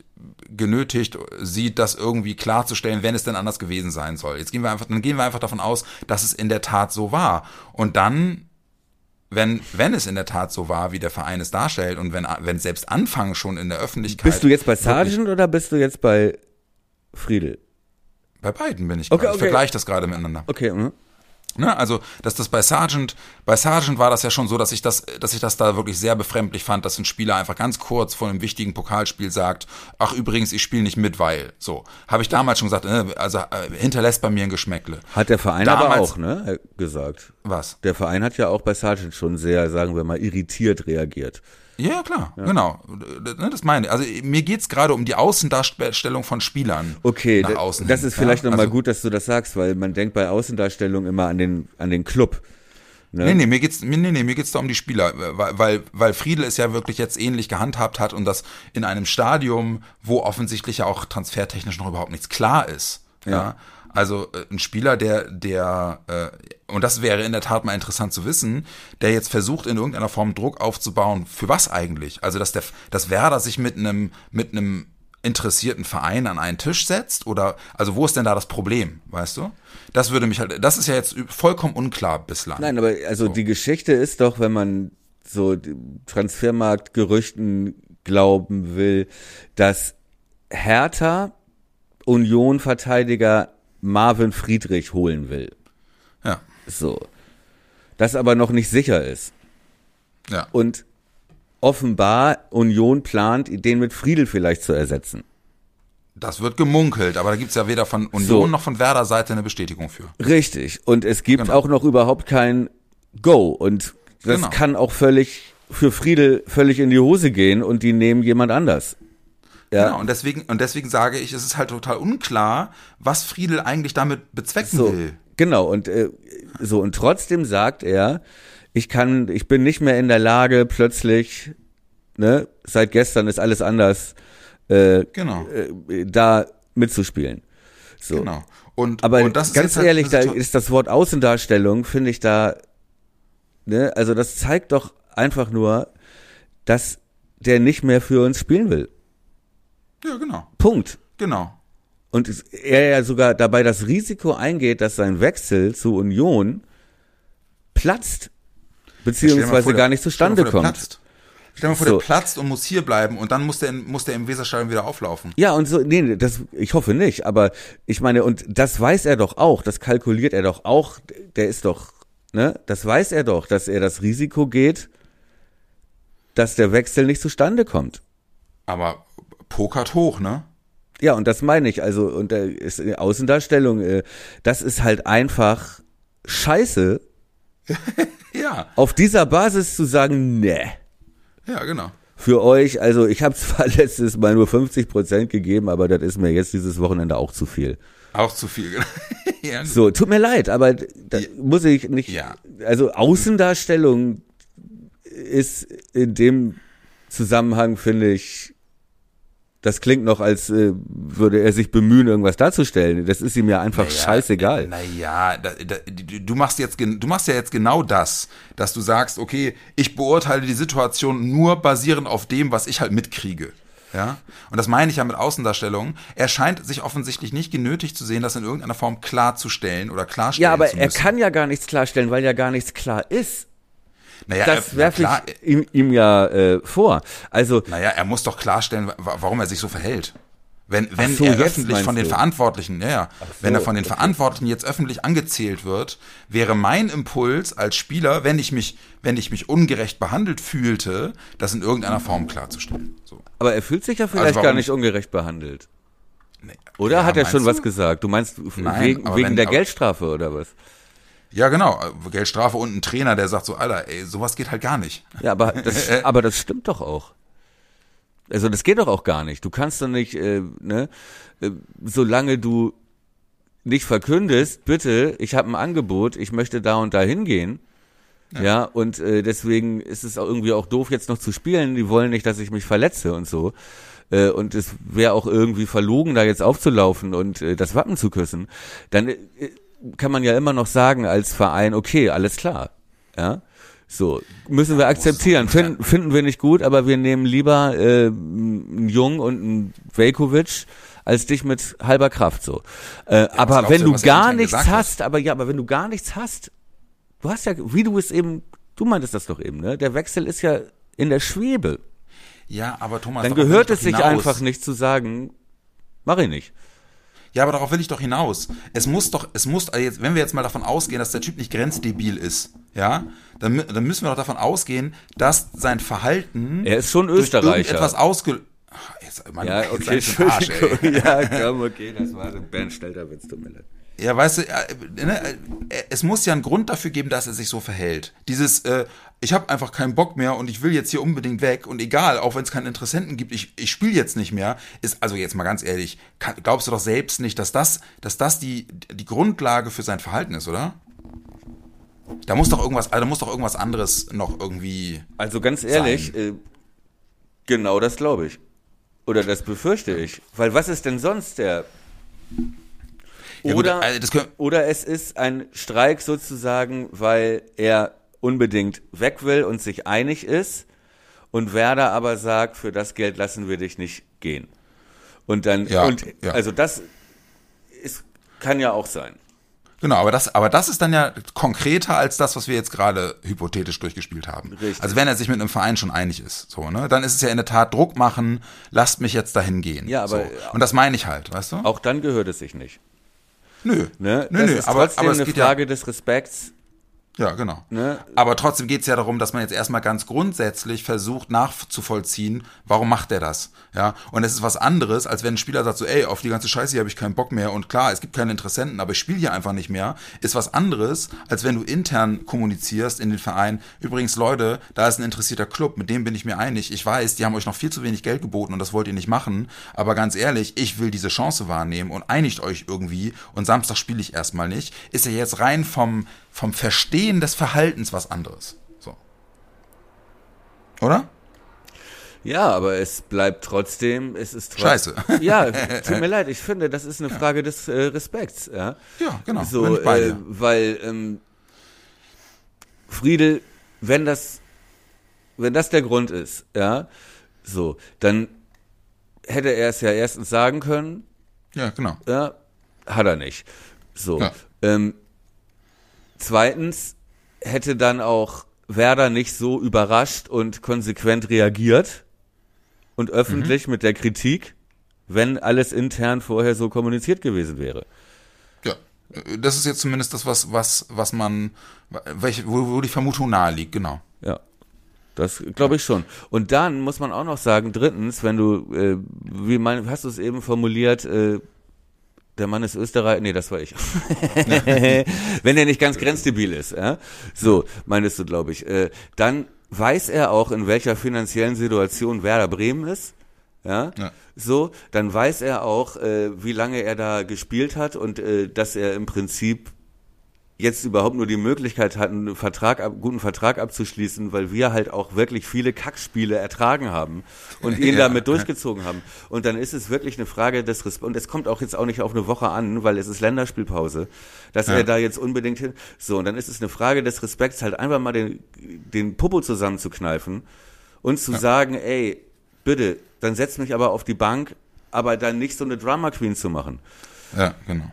genötigt sieht, das irgendwie klarzustellen, wenn es denn anders gewesen sein soll. Jetzt gehen wir einfach, dann gehen wir einfach davon aus, dass es in der Tat so war. Und dann wenn, wenn es in der Tat so war, wie der Verein es darstellt und wenn, wenn selbst Anfang schon in der Öffentlichkeit. Bist du jetzt bei Sargent oder bist du jetzt bei Friedel? Bei beiden bin ich Okay, gerade. Ich okay. vergleiche das gerade miteinander. Okay, mhm. Ne? Also, dass das bei Sargent, bei Sargent war das ja schon so, dass ich das, dass ich das da wirklich sehr befremdlich fand, dass ein Spieler einfach ganz kurz vor einem wichtigen Pokalspiel sagt, ach übrigens, ich spiele nicht mit, weil. So. Habe ich damals schon gesagt, äh, also äh, hinterlässt bei mir ein Geschmäckle. hat der Verein aber Damals- auch, ne, gesagt. Was? Der Verein hat ja auch bei Sargent schon sehr, sagen wir mal, irritiert reagiert. Ja, ja, klar, genau. Ne, Das meine ich. Also mir geht's gerade um die Außendarstellung von Spielern. Okay, nach außen das hin, ist vielleicht ja? nochmal Also- gut, dass du das sagst, weil man denkt bei Außendarstellung immer an den, an den Club. Ne? Nee, nee, mir geht's, nee, nee, mir geht's da um die Spieler, weil, weil, weil Friedel es ja wirklich jetzt ähnlich gehandhabt hat und das in einem Stadium, wo offensichtlich ja auch transfertechnisch noch überhaupt nichts klar ist. Ja. Ja. Also äh, ein Spieler, der, der, äh, und das wäre in der Tat mal interessant zu wissen, der jetzt versucht, in irgendeiner Form Druck aufzubauen, für was eigentlich? Also, dass der, dass Werder sich mit einem, mit einem interessierten Verein an einen Tisch setzt? Oder, also wo ist denn da das Problem, weißt du? Das würde mich halt, das ist ja jetzt vollkommen unklar bislang. Nein, aber also die Geschichte ist doch, wenn man so Transfermarktgerüchten glauben will, dass Hertha Union-Verteidiger Marvin Friedrich holen will. Ja. So. Das aber noch nicht sicher ist. Ja. Und offenbar Union plant, den mit Friedel vielleicht zu ersetzen. Das wird gemunkelt, aber da gibt's ja weder von Union So. noch von Werder Seite eine Bestätigung für. Richtig. Und es gibt Genau. auch noch überhaupt kein Go. Und das Genau. kann auch völlig für Friedel völlig in die Hose gehen und die nehmen jemand anders. Ja. Genau, und deswegen, und deswegen sage ich, es ist halt total unklar, was Friedel eigentlich damit bezwecken So, will. genau. Und äh, so und trotzdem sagt er, ich kann, ich bin nicht mehr in der Lage, plötzlich, ne, seit gestern ist alles anders, äh, Genau. äh, da mitzuspielen. So. Genau. Und, Aber und ganz halt ehrlich, da ist das Wort Außendarstellung, finde ich da, ne, also das zeigt doch einfach nur, dass der nicht mehr für uns spielen will. Ja, genau. Punkt. Genau. Und er ja sogar dabei das Risiko eingeht, dass sein Wechsel zu Union platzt, beziehungsweise vor, gar nicht zustande vor, kommt. Platzt. Stell dir mal vor, So. der platzt und muss hier bleiben und dann muss der, muss der im Weserstadion wieder auflaufen. Ja, und so, nee, das, ich hoffe nicht, aber ich meine, und das weiß er doch auch, das kalkuliert er doch auch, der ist doch, ne, das weiß er doch, dass er das Risiko geht, dass der Wechsel nicht zustande kommt. Aber pokert hoch, ne? Ja, und das meine ich, also, und da ist eine Außendarstellung, äh, das ist halt einfach scheiße, Ja. auf dieser Basis zu sagen, ne, Ja, genau. für euch, also ich habe zwar letztes Mal nur 50 Prozent gegeben, aber das ist mir jetzt dieses Wochenende auch zu viel. Auch zu viel. ja, So, tut mir leid, aber da Ja. muss ich nicht. Ja. Also Außendarstellung ist in dem Zusammenhang, finde ich, das klingt noch, als äh, würde er sich bemühen, irgendwas darzustellen. Das ist ihm ja einfach scheißegal. Naja, da, da, du machst jetzt, du machst ja jetzt genau das, dass du sagst, okay, ich beurteile die Situation nur basierend auf dem, was ich halt mitkriege. Ja, und das meine ich ja mit Außendarstellung. Er scheint sich offensichtlich nicht genötigt zu sehen, das in irgendeiner Form klarzustellen oder klarstellen Ja, aber zu er kann ja gar nichts klarstellen, weil ja gar nichts klar ist. Naja, Das er, werfe ich ihm, ihm ja äh, vor. Also, Naja, er muss doch klarstellen, wa- warum er sich so verhält. Wenn, wenn so, er öffentlich von den du? Verantwortlichen, ja, ja, wenn er von den okay. Verantwortlichen jetzt öffentlich angezählt wird, wäre mein Impuls als Spieler, wenn ich mich, wenn ich mich ungerecht behandelt fühlte, das in irgendeiner Form klarzustellen. So. aber er fühlt sich ja vielleicht warum gar nicht? ungerecht behandelt. Nee. Oder Ja, hat er schon du? was gesagt? Du meinst Nein, wegen, wegen wenn- der Geldstrafe oder was? Ja, genau. Geldstrafe und ein Trainer, der sagt so, Alter, ey, sowas geht halt gar nicht. Ja, aber das, aber das stimmt doch auch. Also das geht doch auch gar nicht. Du kannst doch nicht, äh, ne, äh, solange du nicht verkündest, bitte, ich habe ein Angebot, ich möchte da und da hingehen. Ja, und äh, deswegen ist es auch irgendwie auch doof, jetzt noch zu spielen. Die wollen nicht, dass ich mich verletze und so. Äh, und es wäre auch irgendwie verlogen, da jetzt aufzulaufen und äh, das Wappen zu küssen. Dann äh, kann man ja immer noch sagen als Verein, okay, alles klar. Ja. So, müssen wir akzeptieren. Finden, finden wir nicht gut, aber wir nehmen lieber äh, einen Jung und einen Velkovic als dich mit halber Kraft so. Äh, aber glaubst wenn du, gar nichts hast, aber ja, aber wenn du gar nichts hast, du hast ja, wie du es eben, du meintest das doch eben, ne? Der Wechsel ist ja in der Schwebe. Ja, aber Thomas, Dann gehört es sich einfach nicht zu sagen, mach ich nicht. Ja, aber darauf will ich doch hinaus. Es muss doch, es muss, also jetzt, wenn wir jetzt mal davon ausgehen, dass der Typ nicht grenzdebil ist, ja, dann, dann müssen wir doch davon ausgehen, dass sein Verhalten Er ist schon Österreicher. irgendetwas ausge... Ach, Jetzt, Mann, Ja, jetzt okay, schon Arsch, ey. Ja, komm, okay, das war ein Bernd Stelter Witz, tut mir leid. Ja, weißt du, ne, es muss ja einen Grund dafür geben, dass er sich so verhält. Dieses, äh, ich habe einfach keinen Bock mehr und ich will jetzt hier unbedingt weg und egal, auch wenn es keinen Interessenten gibt, ich, ich spiele jetzt nicht mehr, ist also jetzt mal ganz ehrlich, kann, glaubst du doch selbst nicht, dass das, dass das die, die Grundlage für sein Verhalten ist, oder? Da muss doch irgendwas, also da muss doch irgendwas anderes noch irgendwie. Also ganz ehrlich, äh, genau das glaube ich. Oder das befürchte ich. Weil was ist denn sonst der? Ja, gut, Oder, also das können- oder es ist ein Streik sozusagen, weil er unbedingt weg will und sich einig ist und Werder aber sagt, für das Geld lassen wir dich nicht gehen. Und dann, Ja, und ja. also das ist, kann ja auch sein. Genau, aber das, aber das ist dann ja konkreter als das, was wir jetzt gerade hypothetisch durchgespielt haben. Richtig. Also wenn er sich mit einem Verein schon einig ist, so, ne, dann ist es ja in der Tat Druck machen, lasst mich jetzt dahin gehen. Ja, aber- so. und das meine ich halt, weißt du? Auch dann gehört es sich nicht. nö, Ne? nö, das nö, ist aber, trotzdem aber es eine Frage des Respekts. Ja, genau. Ne? Aber trotzdem geht es ja darum, dass man jetzt erstmal ganz grundsätzlich versucht nachzuvollziehen, warum macht er das? Ja, und es ist was anderes, als wenn ein Spieler sagt so, ey, auf die ganze Scheiße hier habe ich keinen Bock mehr. Und klar, es gibt keine Interessenten, aber ich spiele hier einfach nicht mehr, ist was anderes, als wenn du intern kommunizierst in den Verein, übrigens Leute, da ist ein interessierter Club, mit dem bin ich mir einig, ich weiß, die haben euch noch viel zu wenig Geld geboten und das wollt ihr nicht machen, aber ganz ehrlich, ich will diese Chance wahrnehmen und einigt euch irgendwie. Und Samstag spiele ich erstmal nicht, ist ja jetzt rein vom, vom Verstehen des Verhaltens was anderes. So. Oder? Ja, aber es bleibt trotzdem, es ist trotzdem. Scheiße. Ja, tut mir leid, ich finde, das ist eine Frage des äh, Respekts. Ja, Ja, genau, So, äh, weil ähm, Friedel, wenn das, wenn das der Grund ist, ja, so, dann hätte er es ja erstens sagen können, Ja, genau. ja, hat er nicht. So. Ja. Ähm, zweitens hätte dann auch Werder nicht so überrascht und konsequent reagiert und öffentlich Mhm. mit der Kritik, wenn alles intern vorher so kommuniziert gewesen wäre. Ja. Das ist jetzt zumindest das, was, was, was man, welche, wo, wo die Vermutung nahe liegt, genau. Ja. Das glaube ich schon. Und dann muss man auch noch sagen, drittens, wenn du, äh, wie mein, hast du es eben formuliert, äh, der Mann ist Österreich, nee, das war ich. wenn er nicht ganz grenzdebil ist, ja? so meinst du, glaube ich, äh, dann weiß er auch, in welcher finanziellen Situation Werder Bremen ist. Ja? Ja. so, dann weiß er auch, äh, wie lange er da gespielt hat und äh, dass er im Prinzip jetzt überhaupt nur die Möglichkeit hat, einen Vertrag, guten Vertrag abzuschließen, weil wir halt auch wirklich viele Kackspiele ertragen haben und ihn Ja. damit durchgezogen haben. Und dann ist es wirklich eine Frage des Respekts. Und es kommt auch jetzt auch nicht auf eine Woche an, weil es ist Länderspielpause, dass Ja. er da jetzt unbedingt hin. So, und dann ist es eine Frage des Respekts, halt einfach mal den, den Popo zusammenzukneifen und zu sagen, ey, bitte, dann setz mich aber auf die Bank, aber dann nicht so eine Drama Queen zu machen. Ja, genau.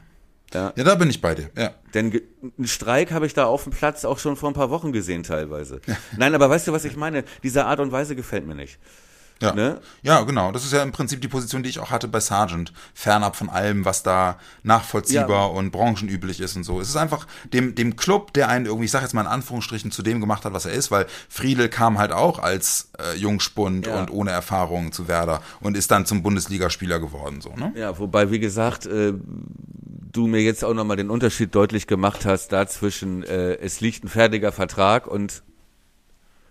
Ja. Ja, da bin ich bei dir. Ja. Denn einen Streik habe ich da auf dem Platz auch schon vor ein paar Wochen gesehen teilweise. Nein, aber weißt du, was ich meine? Diese Art und Weise gefällt mir nicht. Ja. Ne? ja, genau. Das ist ja im Prinzip die Position, die ich auch hatte bei Sargent. Fernab von allem, was da nachvollziehbar Ja. und branchenüblich ist und so. Es ist einfach dem, dem Club, der einen irgendwie, ich sag jetzt mal in Anführungsstrichen, zu dem gemacht hat, was er ist, weil Friedel kam halt auch als äh, Jungspund Ja. und ohne Erfahrung zu Werder und ist dann zum Bundesligaspieler geworden, so, ne? Ja, wobei, wie gesagt, äh, du mir jetzt auch nochmal den Unterschied deutlich gemacht hast, dazwischen, äh, es liegt ein fertiger Vertrag und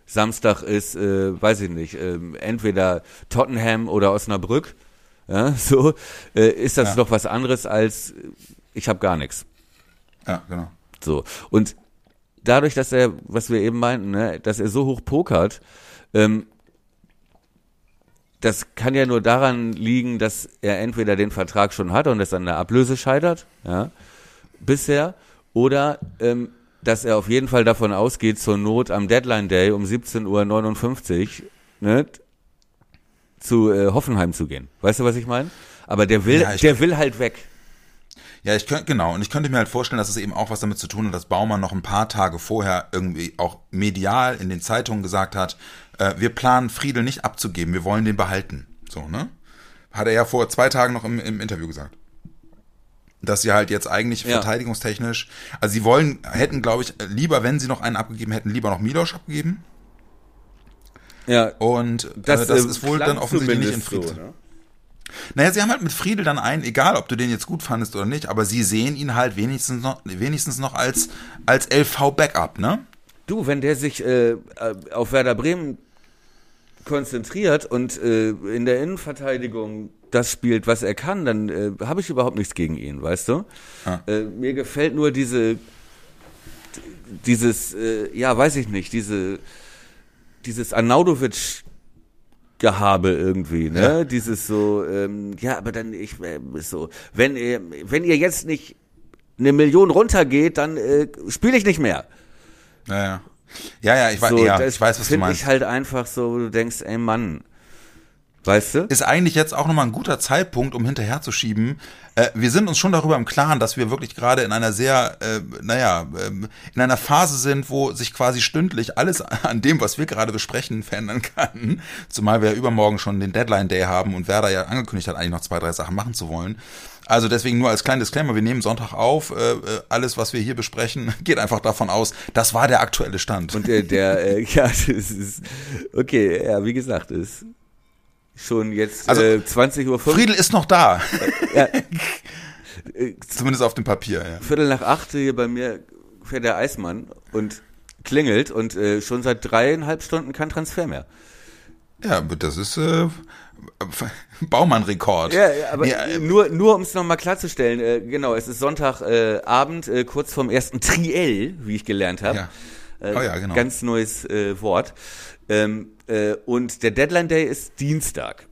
Samstag ist, äh, weiß ich nicht, ähm, entweder Tottenham oder Osnabrück. Ja, so äh, ist das Ja. doch was anderes als äh, ich habe gar nichts. Ja, genau. So. Und dadurch, dass er, was wir eben meinten, ne, dass er so hoch pokert, ähm, das kann ja nur daran liegen, dass er entweder den Vertrag schon hat und es an der Ablöse scheitert, ja, bisher, oder ähm, dass er auf jeden Fall davon ausgeht, zur Not am Deadline Day um 17.59 Uhr ne, zu äh, Hoffenheim zu gehen. Weißt du, was ich meine? Aber der will, Ja, der will halt weg. Ja, ich könnte, genau. Und ich könnte mir halt vorstellen, dass es eben auch was damit zu tun hat, dass Baumann noch ein paar Tage vorher irgendwie auch medial in den Zeitungen gesagt hat, äh, wir planen Friedel nicht abzugeben, wir wollen den behalten. So, ne? Hat er ja vor zwei Tagen noch im, im Interview gesagt. Dass sie halt jetzt eigentlich Ja. verteidigungstechnisch, also sie wollen, hätten, glaube ich, lieber, wenn sie noch einen abgegeben hätten, lieber noch Milosch abgegeben. Ja, Und äh, das, äh, ist wohl dann offensichtlich nicht in Friedel. so, ne? Naja, sie haben halt mit Friedel dann einen, egal ob du den jetzt gut fandest oder nicht, aber sie sehen ihn halt wenigstens noch, wenigstens noch als, als LV-Backup, ne? Du, wenn der sich äh, äh, auf Werder Bremen konzentriert und äh, in der Innenverteidigung das spielt, was er kann, dann äh, habe ich überhaupt nichts gegen ihn, weißt du? Ja. Äh, mir gefällt nur diese, dieses, äh, ja, weiß ich nicht, diese, dieses Arnaudovic Gehabe irgendwie, ne? Ja. Dieses so, ähm, ja, aber dann ich äh, so, wenn ihr, wenn ihr jetzt nicht eine Million runtergeht, dann äh, spiele ich nicht mehr. Ja, ja. Ja, ja, ich, weiß So, ja, ich weiß, was du meinst. ich halt einfach so, du denkst, ey Mann, Weißt du? ist eigentlich jetzt auch nochmal ein guter Zeitpunkt, um hinterherzuschieben. Äh, wir sind uns schon darüber im Klaren, dass wir wirklich gerade in einer sehr, äh, naja, ähm, in einer Phase sind, wo sich quasi stündlich alles an dem, was wir gerade besprechen, verändern kann. Zumal wir ja übermorgen schon den Deadline Day haben und Werder ja angekündigt hat, eigentlich noch zwei, drei Sachen machen zu wollen. Also deswegen nur als kleinen Disclaimer, wir nehmen Sonntag auf. Äh, äh, alles, was wir hier besprechen, geht einfach davon aus, das war der aktuelle Stand. Und der, der äh, ja, das ist, okay, ja, wie gesagt, ist schon jetzt Also, äh, 20 Uhr Friedel ist noch da. ja, Zumindest auf dem Papier, ja. Viertel nach acht hier bei mir fährt der Eismann und klingelt und äh, schon seit dreieinhalb Stunden kein Transfer mehr. Ja, das ist äh, Baumann-Rekord. Ja, ja aber Ja, äh, nur, nur um es nochmal klarzustellen, äh, genau, es ist Sonntagabend, äh, Abend, äh, kurz vorm ersten Triell, wie ich gelernt habe. Ja. Äh, Oh ja, genau. Ganz neues äh, Wort. Ähm, äh, und der Deadline Day ist Dienstag.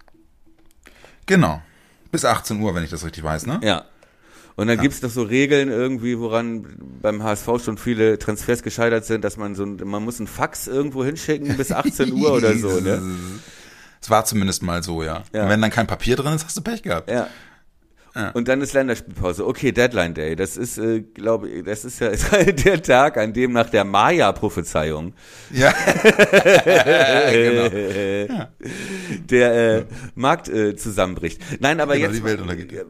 Genau. Bis 18 Uhr, wenn ich das richtig weiß, ne? Ja. Und dann gibt's noch so Regeln irgendwie, woran beim HSV schon viele Transfers gescheitert sind, dass man so ein, man muss ein Fax irgendwo hinschicken bis 18 Uhr oder so, ne? Es war zumindest mal so, ja. Ja. Und wenn dann kein Papier drin ist, hast du Pech gehabt. Ja. Und dann ist Länderspielpause. Okay, Deadline Day. Das ist, äh, glaube ich, das ist ja der Tag, an dem nach der Maya-Prophezeiung Ja. genau. der äh, Markt äh, zusammenbricht. Nein, aber Genau, jetzt die Welt untergeht.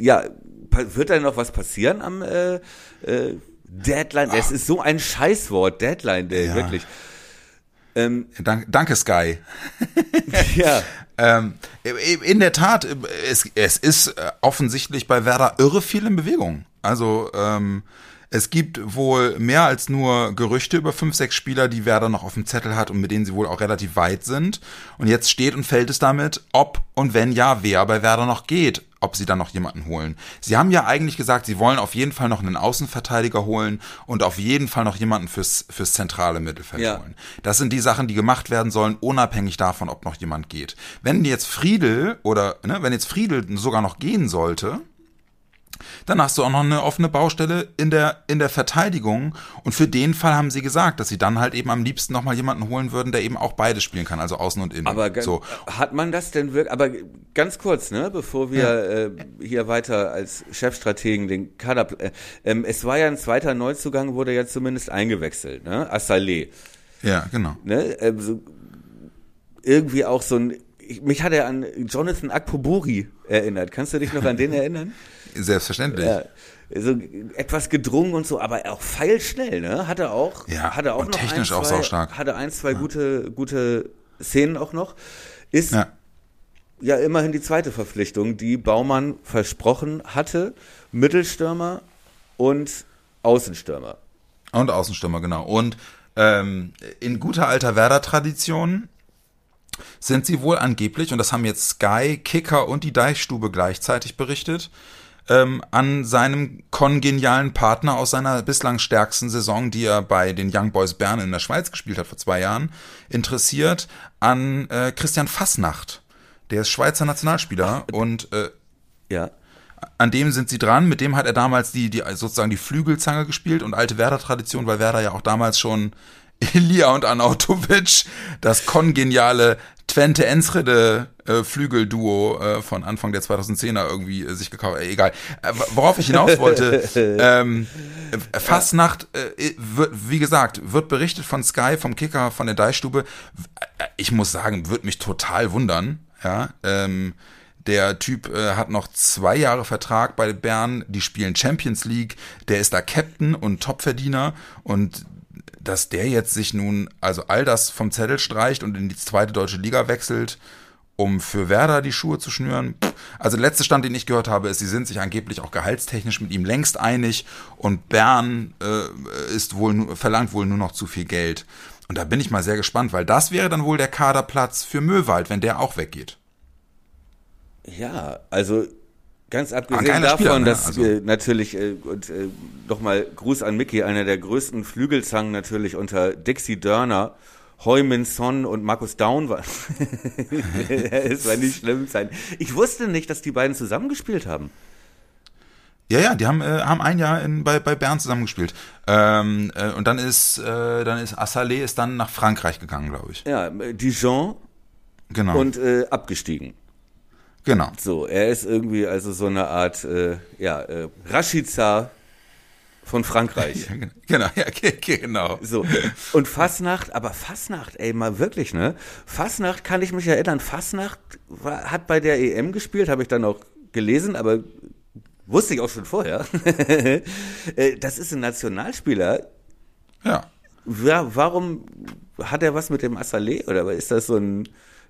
ja, wird da noch was passieren am äh, äh, Deadline? Es ist so ein Scheißwort, Deadline Day, Ja. wirklich. Ähm, Dank, danke, Sky. ja, Ähm, in der Tat, es, es ist äh, offensichtlich bei Werder irre viel in Bewegung. Also ähm, es gibt wohl mehr als nur Gerüchte über fünf, sechs Spieler, die Werder noch auf dem Zettel hat und mit denen sie wohl auch relativ weit sind. Und jetzt steht und fällt es damit, ob und wenn ja, wer bei Werder noch geht, ob sie dann noch jemanden holen. Sie haben ja eigentlich gesagt, sie wollen auf jeden Fall noch einen Außenverteidiger holen und auf jeden Fall noch jemanden fürs, fürs zentrale Mittelfeld Ja. holen. Das sind die Sachen, die gemacht werden sollen, unabhängig davon, ob noch jemand geht. Wenn jetzt Friedel oder ne, wenn jetzt Friedel sogar noch gehen sollte, dann hast du auch noch eine offene Baustelle in der, in der Verteidigung. Und für den Fall haben sie gesagt, dass sie dann halt eben am liebsten nochmal jemanden holen würden, der eben auch beides spielen kann, also außen und innen. aber so. hat man das denn wirklich, aber ganz kurz, ne, bevor wir äh, hier weiter als Chefstrategen den Kader, äh, ähm, es war ja ein zweiter Neuzugang, wurde ja zumindest eingewechselt, ne, Assalé. Ja, genau. ne, ähm, so, irgendwie auch so ein, ich, mich hat er an Jonathan Akpobori erinnert. Kannst du dich noch an den erinnern? Selbstverständlich. Ja, so etwas gedrungen und so, aber auch feilschnell, ne? Hatte auch, Ja, hatte auch und noch technisch ein, auch zwei, saustark. Hatte ein, zwei gute, gute Szenen auch noch. Ist ja. Ja. immerhin die zweite Verpflichtung, die Baumann versprochen hatte. Mittelstürmer und Außenstürmer. Und Außenstürmer, genau. Und ähm, in guter alter Werder-Tradition sind sie wohl angeblich, und das haben jetzt Sky, Kicker und die Deichstube gleichzeitig berichtet, ähm, an seinem kongenialen Partner aus seiner bislang stärksten Saison, die er bei den Young Boys Bern in der Schweiz gespielt hat vor zwei Jahren, interessiert, an äh, Christian Fassnacht. Der ist Schweizer Nationalspieler und äh, Ja. an dem sind sie dran. Mit dem hat er damals die, die sozusagen die Flügelzange gespielt und alte Werder-Tradition, weil Werder ja auch damals schon Elia und Anautovic, das kongeniale Twente Enschede äh, Flügelduo äh, von Anfang der 2010er irgendwie äh, sich gekauft. Äh, egal. Äh, worauf ich hinaus wollte, ähm, äh, Fastnacht, äh, wird, wie gesagt, wird berichtet von Sky, vom Kicker, von der Deichstube. Ich muss sagen, wird mich total wundern. Ja, ähm, der Typ äh, hat noch zwei Jahre Vertrag bei Bern, die spielen Champions League, der ist da Captain und Topverdiener und dass der jetzt sich nun also all das vom Zettel streicht und in die zweite deutsche Liga wechselt, um für Werder die Schuhe zu schnüren. Also der letzte Stand, den ich gehört habe, ist, sie sind sich angeblich auch gehaltstechnisch mit ihm längst einig und Bern äh, ist wohl verlangt wohl nur noch zu viel Geld. Und da bin ich mal sehr gespannt, weil das wäre dann wohl der Kaderplatz für Möwald, wenn der auch weggeht. Ja, also ganz abgesehen davon, Spieler, ne? dass Also- äh, natürlich äh, und äh, nochmal Gruß an Mickey, einer der größten Flügelzangen natürlich unter Dixie Dörner, Heumin Son und Markus Down war. es war nicht schlimm sein. Ich wusste nicht, dass die beiden zusammengespielt haben. Ja, ja, die haben, äh, haben ein Jahr in, bei, bei Bern zusammengespielt. Ähm, äh, und dann ist, äh, dann ist Assalé ist dann nach Frankreich gegangen, glaube ich. Ja, äh, Dijon Genau. und äh, abgestiegen. Genau. So, er ist irgendwie also so eine Art, äh, ja, äh, Rashica von Frankreich. Ja, gen- genau, ja, ge- genau. So, und Fasnacht, aber Fasnacht, ey, mal wirklich, ne? Fasnacht kann ich mich erinnern, Fasnacht war, hat bei der EM gespielt, habe ich dann auch gelesen, aber wusste ich auch schon vorher. Äh, das ist ein Nationalspieler. Ja. Ja, warum hat er was mit dem Assalé oder ist das so ein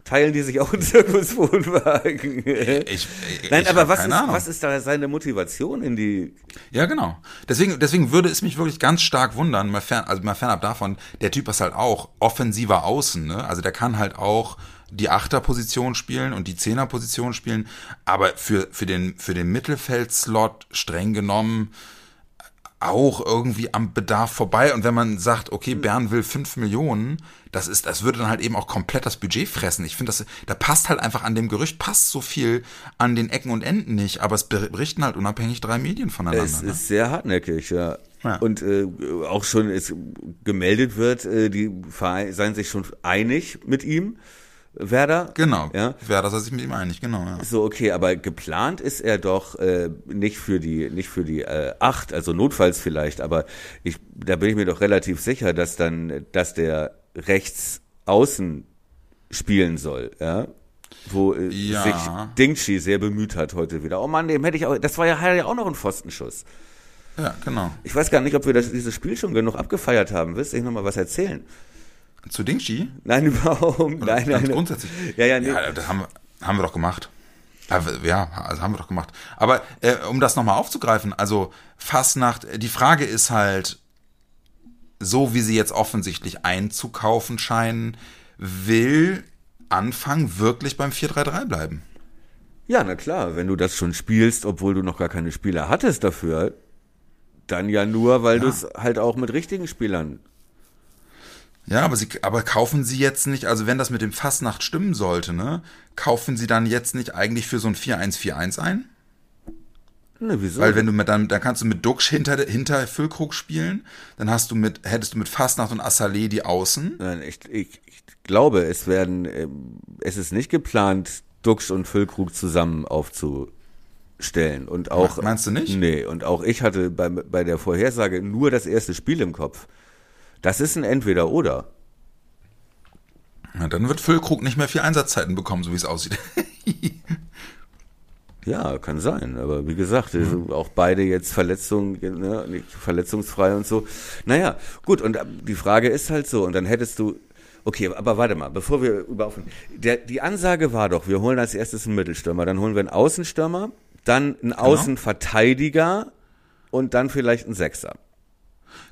teilen die sich auch einen Zirkuswohnwagen? Ich, ich, Nein, ich aber was ist, Ahnung. was ist da seine Motivation in die Ja, genau. Deswegen, deswegen würde es mich wirklich ganz stark wundern, mal fern, also mal fernab davon, der Typ ist halt auch offensiver Außen, ne? Also der kann halt auch die Achterposition spielen und die Zehnerposition spielen, aber für, für den, für den Mittelfeldslot streng genommen auch irgendwie am Bedarf vorbei. Und wenn man sagt, okay, Bern will fünf Millionen, das ist, das würde dann halt eben auch komplett das Budget fressen. Ich finde, das, da passt halt einfach an dem Gerücht, passt so viel an den Ecken und Enden nicht, aber es berichten halt unabhängig drei Medien voneinander. Es ne? ist sehr hartnäckig, ja. Ja. Und äh, auch schon ist gemeldet wird, äh, die Vereine seien sich schon einig mit ihm, Werder. Genau. Ja. Wer das sich mit ihm einig, genau, ja. So, okay, aber geplant ist er doch äh, nicht für die, nicht für die äh, acht, also notfalls vielleicht, aber ich, da bin ich mir doch relativ sicher, dass dann, dass der rechts außen spielen soll, ja. Wo äh, Ja. sich Dingshi sehr bemüht hat heute wieder. Oh Mann, dem hätte ich auch, das war ja, ja auch noch ein Pfostenschuss. Ja, genau. Ich weiß gar nicht, ob wir das, dieses Spiel schon genug abgefeiert haben. Willst du noch mal was erzählen? Zu Dingshi? Nein, überhaupt. Oder Nein, ganz nein. grundsätzlich. Ja, ja, nee. ja das haben wir, haben wir doch gemacht. Ja, also haben wir doch gemacht. Aber äh, um das nochmal aufzugreifen, also Fastnacht, äh, die Frage ist halt, so wie sie jetzt offensichtlich einzukaufen scheinen, will Anfang wirklich beim 4-3-3 bleiben. Ja, na klar, wenn du das schon spielst, obwohl du noch gar keine Spieler hattest dafür, dann ja nur, weil du es halt auch mit richtigen Spielern. Ja, aber sie, aber kaufen sie jetzt nicht, also wenn das mit dem Fastnacht stimmen sollte, ne, kaufen sie dann jetzt nicht eigentlich für so ein 4-1-4-1 ein? Ne, wieso? Weil wenn du mit dann, dann kannst du mit Duxch hinter, hinter Füllkrug spielen, dann hast du mit, hättest du mit Fastnacht und Assalé die Außen. Nein, ich, ich, ich glaube, es werden, ähm, es ist nicht geplant, Duxch und Füllkrug zusammen aufzustellen. Und auch. Meinst du nicht? Nee, und auch ich hatte bei, bei der Vorhersage nur das erste Spiel im Kopf. Das ist ein Entweder-Oder. Ja, dann wird Füllkrug nicht mehr viel Einsatzzeiten bekommen, so wie es aussieht. Ja, kann sein. Aber wie gesagt, also auch beide jetzt Verletzungen, ne, verletzungsfrei und so. Naja, gut, und äh, die Frage ist halt so, und dann hättest du. Okay, aber warte mal, bevor wir überhaupt. Die Ansage war doch, wir holen als erstes einen Mittelstürmer, dann holen wir einen Außenstürmer, dann einen Außenverteidiger und dann vielleicht einen Sechser.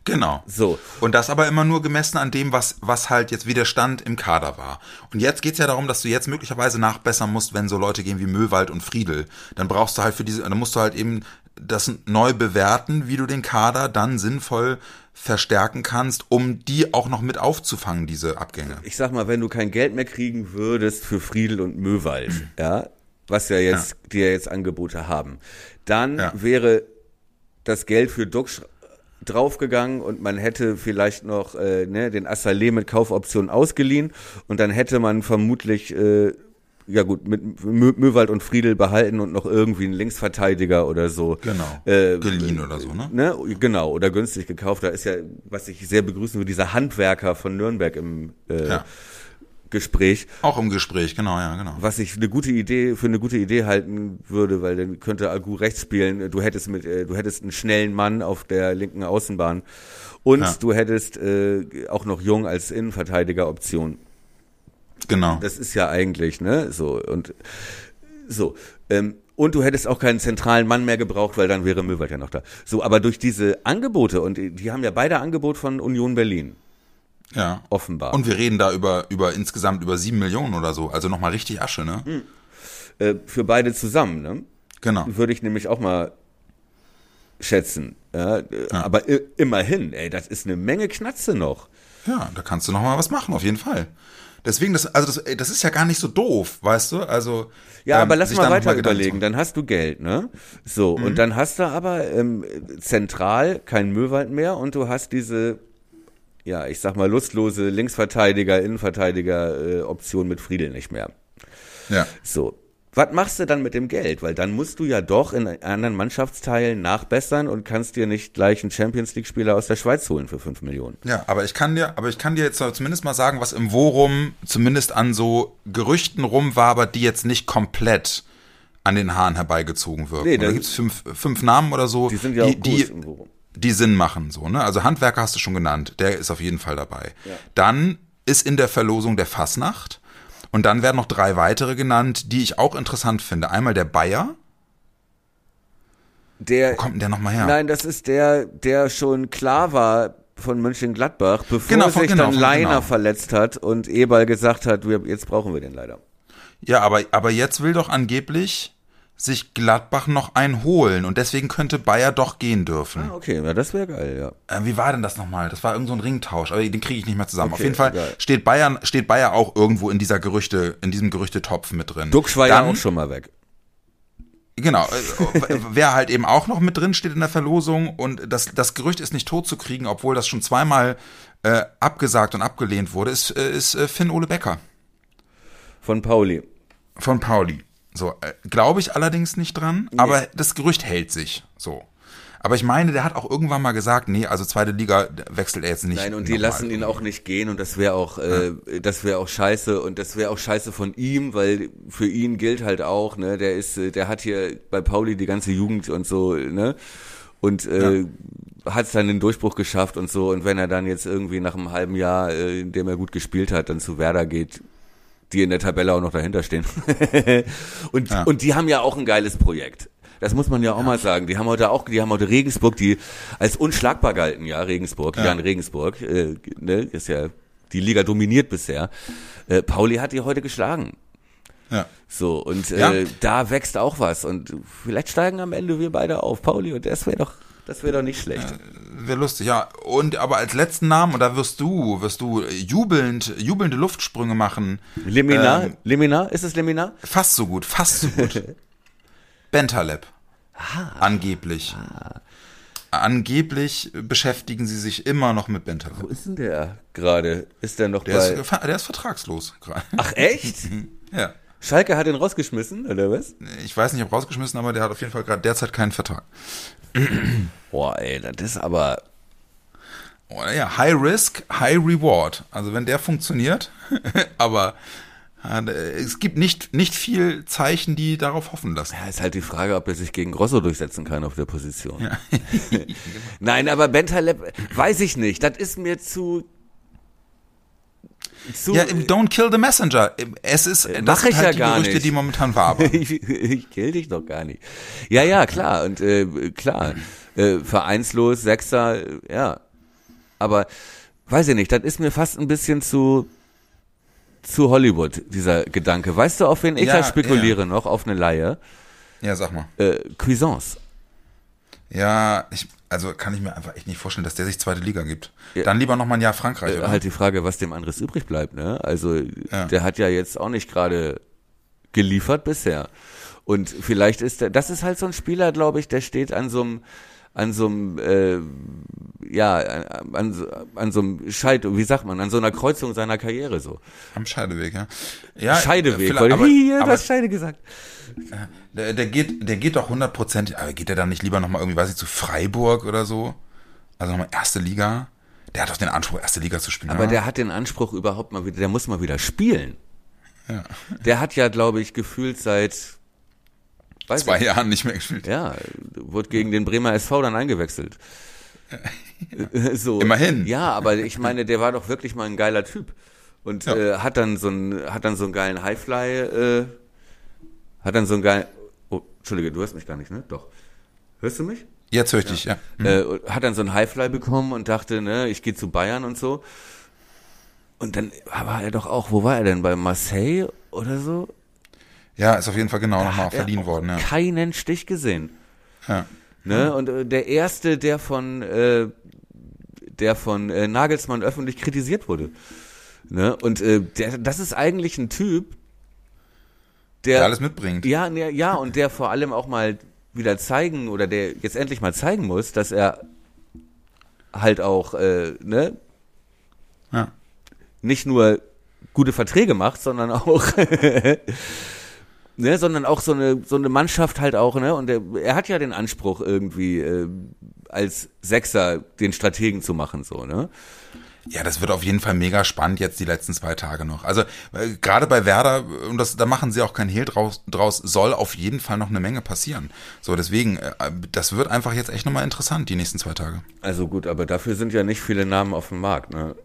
Genau. So. Und das aber immer nur gemessen an dem, was, was halt jetzt wie der Stand im Kader war. Und jetzt geht's ja darum, dass du jetzt möglicherweise nachbessern musst, wenn so Leute gehen wie Möwald und Friedel. Dann brauchst du halt für diese, dann musst du halt eben das neu bewerten, wie du den Kader dann sinnvoll verstärken kannst, um die auch noch mit aufzufangen, diese Abgänge. Ich sag mal, wenn du kein Geld mehr kriegen würdest für Friedel und Möwald, ja, was ja jetzt, die ja jetzt Angebote haben, dann Ja. wäre das Geld für Duxch draufgegangen und man hätte vielleicht noch äh, ne, den Assalé mit Kaufoption ausgeliehen und dann hätte man vermutlich äh, ja gut mit Mö Möwald und Friedel behalten und noch irgendwie einen Linksverteidiger oder so Genau. äh, Geliehen oder so, ne? ne genau oder günstig gekauft da ist ja was ich sehr begrüßen würde dieser Handwerker von Nürnberg im äh, Ja. Gespräch Auch im Gespräch, genau, ja, genau. was ich eine gute Idee für eine gute Idee halten würde, weil dann könnte Agu rechts spielen. Du hättest mit, äh, du hättest einen schnellen Mann auf der linken Außenbahn und Ja. du hättest äh, auch noch Jung als Innenverteidiger-Option. Genau. Das ist ja eigentlich ne so und so. Ähm, und du hättest auch keinen zentralen Mann mehr gebraucht, weil dann wäre Möwald ja noch da. So, aber durch diese Angebote und die, die haben ja beide Angebot von Union Berlin Ja. offenbar. Und wir reden da über, über insgesamt über sieben Millionen oder so. Also nochmal richtig Asche, ne? äh, für beide zusammen, ne? Genau. würde ich nämlich auch mal schätzen. Ja, äh, Aber i- immerhin, ey, das ist eine Menge Knatze noch. Ja, da kannst du noch mal was machen, auf jeden Fall. Deswegen, das, also das, ey, das ist ja gar nicht so doof, weißt du? Also Ja, ähm, aber lass mal weiter Gedanken überlegen. Dann hast du Geld, ne? So, und dann hast du aber ähm, zentral kein Möwald mehr und du hast diese ja, ich sag mal, lustlose Linksverteidiger, Innenverteidiger äh, Option mit Friedel nicht mehr. Ja. So. Was machst du dann mit dem Geld? Weil dann musst du ja doch in anderen Mannschaftsteilen nachbessern und kannst dir nicht gleich einen Champions League-Spieler aus der Schweiz holen für 5 Millionen. Ja, aber ich kann dir, aber ich kann dir jetzt zumindest mal sagen, was im Worum zumindest an so Gerüchten rumwabert, die jetzt nicht komplett an den Haaren herbeigezogen wirken. Nee, da gibt es fünf, fünf Namen oder so, Die sind ja auch die, die, gut im Worum. Die Sinn machen. So, ne? Also Handwerker hast du schon genannt, der ist auf jeden Fall dabei. Ja. Dann ist in der Verlosung der Fasnacht und dann werden noch drei weitere genannt, die ich auch interessant finde. Einmal der Bayer. Der, Wo kommt denn der nochmal her? Nein, das ist der, der schon klar war von Mönchengladbach, bevor Genau, von- sich genau, dann von- Leiner genau. verletzt hat und Eberl gesagt hat, jetzt brauchen wir den leider. Ja, aber, aber jetzt will doch angeblich sich Gladbach noch einholen und deswegen könnte Bayer doch gehen dürfen. Ah, okay, ja, das wäre geil, ja. Äh, wie war denn das nochmal? Das war irgend so ein Ringtausch, aber den kriege ich nicht mehr zusammen. Okay, Auf jeden Fall steht Bayern, steht Bayer auch irgendwo in dieser Gerüchte, in diesem Gerüchtetopf mit drin. Duxch war ja Dann- auch schon mal weg. Genau, äh, wer halt eben auch noch mit drin steht in der Verlosung und das, das Gerücht ist nicht tot zu kriegen, obwohl das schon zweimal äh, abgesagt und abgelehnt wurde, ist, äh, ist äh, Finn Ole Becker Von Pauli. von Pauli. So, äh, glaube ich allerdings nicht dran, aber das Gerücht hält sich so. Aber ich meine, der hat auch irgendwann mal gesagt, nee, also zweite Liga wechselt er jetzt nicht. Nein, und die lassen ihn auch nicht gehen und das wäre auch, äh, das wäre auch scheiße und das wäre auch scheiße von ihm, weil für ihn gilt halt auch, ne, der ist, äh, der hat hier bei Pauli die ganze Jugend und so, ne, und äh, hat seinen Durchbruch geschafft und so und wenn er dann jetzt irgendwie nach einem halben Jahr, äh, in dem er gut gespielt hat, dann zu Werder geht, die in der Tabelle auch noch dahinter stehen. und, Ja. und die haben ja auch ein geiles Projekt. Das muss man ja auch mal sagen. Die haben heute auch, die haben heute Regensburg, die als unschlagbar galten, ja, Regensburg, Jan Regensburg, äh, ne, ist ja, die Liga dominiert bisher. Äh, Pauli hat die heute geschlagen. Ja. So, und äh, Ja. da wächst auch was. Und vielleicht steigen am Ende wir beide auf, Pauli, und das wäre doch, das wäre doch nicht schlecht. Wäre lustig, ja. Und aber als letzten Namen, und da wirst du, wirst du jubelnd, jubelnde Luftsprünge machen. Leminar, Ähm, Leminar, ist es Leminar? Fast so gut, fast so gut. Bentaleb. Angeblich. Angeblich beschäftigen sie sich immer noch mit Wo Bentaleb. ist denn der gerade? Ist der noch Der bei. ist, der ist vertragslos gerade. Ach echt? Ja. Schalke hat ihn rausgeschmissen, oder was? Ich weiß nicht, ob rausgeschmissen, aber der hat auf jeden Fall gerade derzeit keinen Vertrag. Boah, ey, das ist aber. Oh, ja, High Risk, High Reward. Also wenn der funktioniert, aber äh, es gibt nicht, nicht viel Zeichen, die darauf hoffen lassen. Ja, ist halt die Frage, ob er sich gegen Grosso durchsetzen kann auf der Position. Nein, aber Bentaleb, weiß ich nicht. Das ist mir zu. Zu Ja, don't kill the messenger. Es ist, das mach sind ich halt ja die gar Gerüchte, nicht. die momentan wabern. ich, ich kill dich doch gar nicht. Ja, ja, klar. Und äh, klar, äh, vereinslos, Sechser, äh, ja. Aber weiß ich nicht, das ist mir fast ein bisschen zu zu Hollywood, dieser Gedanke. Weißt du, auf wen ich Ja, da spekuliere noch? Auf eine Laie? Ja, sag mal. Äh, Cuisance. Ja, ich, also kann ich mir einfach echt nicht vorstellen, dass der sich zweite Liga gibt. Ja. Dann lieber noch mal ein Jahr Frankreich, Äh, halt die Frage, was dem anderes übrig bleibt, ne? Also, Ja. der hat ja jetzt auch nicht gerade geliefert bisher. Und vielleicht ist der, das ist halt so ein Spieler, glaube ich, der steht an so einem, an so einem, äh, ja, an, so- an so einem Scheit, wie sagt man, an so einer Kreuzung seiner Karriere so. Am Scheideweg, ja. ja Scheideweg, vielleicht- weil aber, hier, du aber hast Scheide gesagt. der, der geht, der geht doch 100%, aber geht der dann nicht lieber noch mal irgendwie, weiß ich, zu Freiburg oder so? Also noch mal erste Liga? Der hat doch den Anspruch, erste Liga zu spielen. Aber oder? der hat den Anspruch überhaupt mal wieder, der muss mal wieder spielen. Ja. Der hat ja, glaube ich, gefühlt seit weiß zwei ich, Jahren nicht mehr gespielt. Ja, wurde gegen den Bremer SV dann eingewechselt. so. Immerhin. Ja, aber ich meine, der war doch wirklich mal ein geiler Typ. Und Ja. äh, hat dann so einen, hat dann so einen geilen Highfly, äh, hat dann so einen geilen, oh, Entschuldige, du hörst mich gar nicht, ne? Doch. Hörst du mich? Jetzt höre ich dich, ja. Äh, und hat dann so einen Highfly bekommen und dachte, ne, ich gehe zu Bayern und so. Und dann war er doch auch, wo war er denn? Bei Marseille oder so? Ja, ist auf jeden Fall genau nochmal er verliehen worden, ja. Keinen Stich gesehen. ja. Ne? Und äh, der erste, der von äh, der von äh, Nagelsmann öffentlich kritisiert wurde. Ne? Und äh, der, das ist eigentlich ein Typ, der, Der alles mitbringt. ja, ne, ja, und der vor allem auch mal wieder zeigen oder der jetzt endlich mal zeigen muss, dass er halt auch äh, ne, nicht nur gute Verträge macht, sondern auch ne, sondern auch so eine so eine Mannschaft halt auch, ne? Und er, er hat ja den Anspruch irgendwie äh, als Sechser den Strategen zu machen, so, ne? Ja, das wird auf jeden Fall mega spannend jetzt die letzten zwei Tage noch. Also äh, gerade bei Werder, und das, da machen sie auch kein Hehl draus, draus, soll auf jeden Fall noch eine Menge passieren. So, deswegen, äh, das wird einfach jetzt echt nochmal interessant, die nächsten zwei Tage. Also gut, aber dafür sind ja nicht viele Namen auf dem Markt, ne?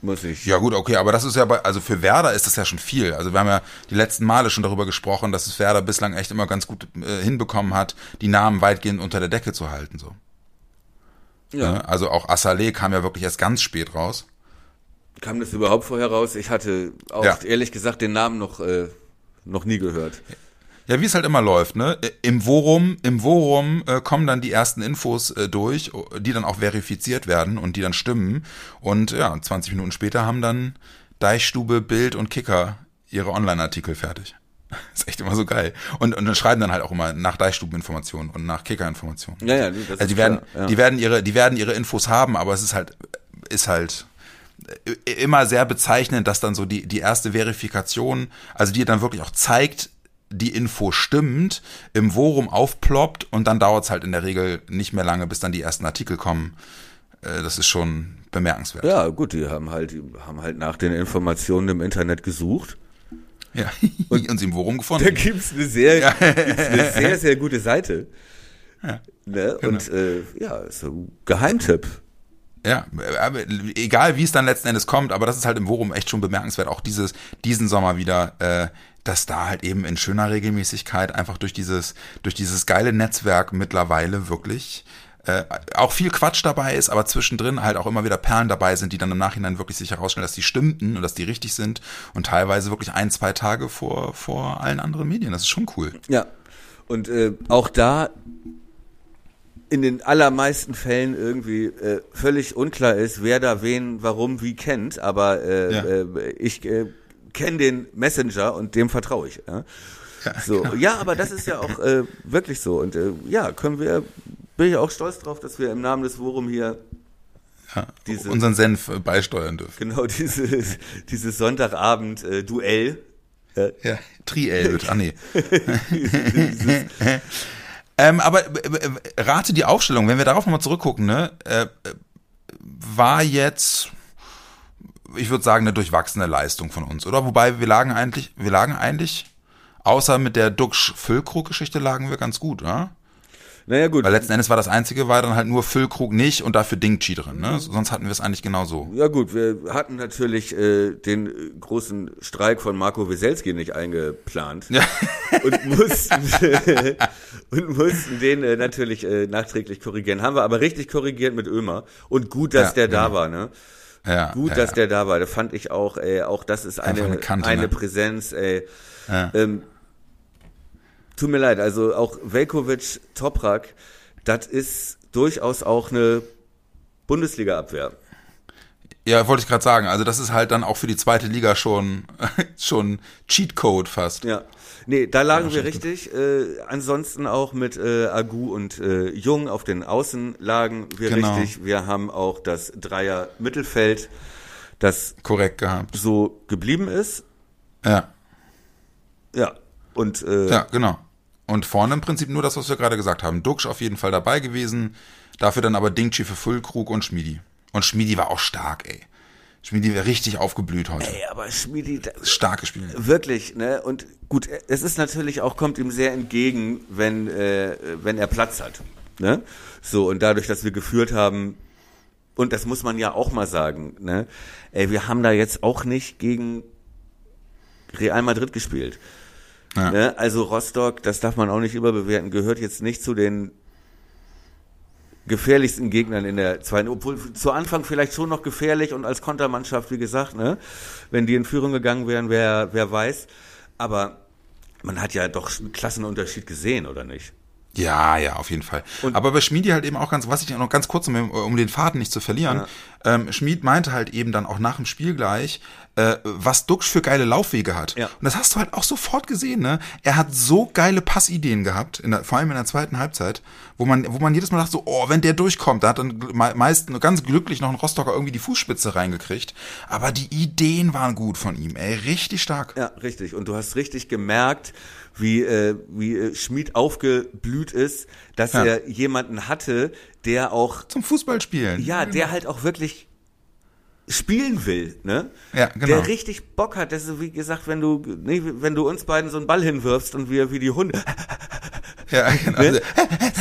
Muss ich. Ja gut, okay, aber das ist ja bei, also für Werder ist das ja schon viel. Also wir haben ja die letzten Male schon darüber gesprochen, dass es Werder bislang echt immer ganz gut äh, hinbekommen hat, die Namen weitgehend unter der Decke zu halten, so. Ja. Ne? Also auch Assalé kam ja wirklich erst ganz spät raus. Kam das überhaupt vorher raus? Ich hatte auch Ja. ehrlich gesagt den Namen noch, äh, noch nie gehört. Ja, wie es halt immer läuft, ne? Im Forum, im Forum äh, kommen dann die ersten Infos äh, durch, die dann auch verifiziert werden und die dann stimmen. Und ja, 20 Minuten später haben dann Deichstube, Bild und Kicker ihre Online-Artikel fertig. ist echt immer so geil. Und, und dann schreiben dann halt auch immer nach Deichstube-Informationen und nach Kicker-Informationen. Ja, ja, das Also die werden, klar, ja. die werden ihre, die werden ihre Infos haben, aber es ist halt, ist halt äh, immer sehr bezeichnend, dass dann so die, die erste Verifikation, also die dann wirklich auch zeigt, die Info stimmt, im Forum aufploppt und dann dauert es halt in der Regel nicht mehr lange, bis dann die ersten Artikel kommen. Äh, Das ist schon bemerkenswert. Ja, gut, die haben halt, die haben halt nach den Informationen im Internet gesucht. Ja. Und, und sie im Forum Da gefunden. gibt's eine sehr, gibt's eine sehr, sehr gute Seite. Ja, Ne? genau. Und äh, ja, so ein Geheimtipp. Ja, aber egal wie es dann letzten Endes kommt, aber das ist halt im Forum echt schon bemerkenswert. Auch dieses, diesen Sommer wieder, äh, dass da halt eben in schöner Regelmäßigkeit einfach durch dieses, durch dieses geile Netzwerk mittlerweile wirklich äh, auch viel Quatsch dabei ist, aber zwischendrin halt auch immer wieder Perlen dabei sind, die dann im Nachhinein wirklich sich herausstellen, dass die stimmten und dass die richtig sind und teilweise wirklich ein, zwei Tage vor, vor allen anderen Medien. Das ist schon cool. Ja. Und äh, auch da in den allermeisten Fällen irgendwie äh, völlig unklar ist, wer da wen, warum, wie kennt. Aber äh, Ja. äh, ich äh, kenne den Messenger und dem vertraue ich. Ja? so, genau. ja, aber das ist ja auch äh, wirklich so. Und äh, ja, können wir, bin ich auch stolz drauf, dass wir im Namen des Forum hier Ja, Diese- unseren Senf äh, beisteuern dürfen. genau dieses, dieses Sonntagabend äh, Duell. Ja, Ja, Triel wird, ah nee. dieses, Ähm, aber äh, äh, rate die Aufstellung, wenn wir darauf nochmal zurückgucken, ne, war jetzt, ich würde sagen, eine durchwachsene Leistung von uns, oder? Wobei wir lagen eigentlich, wir lagen eigentlich, außer mit der Duxch-Füllkrug-Geschichte lagen wir ganz gut, oder? naja gut, Weil letzten Endes war das Einzige, war dann halt nur Füllkrug nicht und dafür Dingchi drin, ne? Sonst hatten wir es eigentlich genau so. Ja gut, wir hatten natürlich äh, den äh, großen Streik von Marco Weselski nicht eingeplant Ja. und mussten und mussten den äh, natürlich äh, nachträglich korrigieren. Haben wir aber richtig korrigiert mit Ömer und gut, dass Ja, der da genau. war, ne? Ja, Gut, ja, dass der da war. Da fand ich auch, ey, auch das ist eine eine Kante, eine ne? Präsenz. Ja. Ähm, tut mir leid, also auch Velkovic, Toprak, das ist durchaus auch eine Bundesliga-Abwehr. Ja, wollte ich gerade sagen. Also das ist halt dann auch für die zweite Liga schon schon Cheatcode fast. Ja. Nee, da lagen Ja, wir richtig. Äh, ansonsten auch mit äh, Agu und äh, Jung auf den Außen lagen wir Genau. richtig. Wir haben auch das Dreier Mittelfeld, das Korrekt gehabt. so geblieben ist. Ja. Ja. Und äh, Ja, genau. Und vorne im Prinzip nur das, was wir gerade gesagt haben. Duxch auf jeden Fall dabei gewesen. Dafür dann aber Dingchi für Füllkrug und Schmiedi. Und Schmiedi war auch stark, ey. Schmiedi wäre richtig aufgeblüht heute. ey, aber Schmiedi, da- Stark gespielt. wirklich, ne? Und gut, es ist natürlich auch, kommt ihm sehr entgegen, wenn, äh, wenn er Platz hat. Ne? So, und dadurch, dass wir geführt haben, und das muss man ja auch mal sagen, ne? Ey, wir haben da jetzt auch nicht gegen Real Madrid gespielt. Ja. Ne? Also Rostock, das darf man auch nicht überbewerten, gehört jetzt nicht zu den gefährlichsten Gegnern in der zweiten, obwohl zu Anfang vielleicht schon noch gefährlich und als Kontermannschaft, wie gesagt, ne? Wenn die in Führung gegangen wären, wer, wer weiß. Aber man hat ja doch einen Klassenunterschied gesehen, oder nicht? Ja, ja, auf jeden Fall. Aber bei Schmiedi halt eben auch ganz, was ich noch ganz kurz, um, um den Faden nicht zu verlieren, ähm, Schmied meinte halt eben dann auch nach dem Spiel gleich, äh, was Duxch für geile Laufwege hat. Ja. Und das hast du halt auch sofort gesehen, ne? Er hat so geile Passideen gehabt, der, vor allem in der zweiten Halbzeit, wo man, wo man jedes Mal dachte so, oh, wenn der durchkommt, da hat dann me- meist ganz glücklich noch ein Rostocker irgendwie die Fußspitze reingekriegt. Aber die Ideen waren gut von ihm, ey, richtig stark. Ja, richtig. Und du hast richtig gemerkt, wie, äh, wie äh, Schmid aufgeblüht ist, dass Ja. er jemanden hatte, der auch, Zum Fußballspielen. ja, der halt auch wirklich spielen will, ne? Ja, genau. Der richtig Bock hat. Das ist, wie gesagt, wenn du, nee, wenn du uns beiden so einen Ball hinwirfst und wir wie die Hunde, Ja, genau. ne?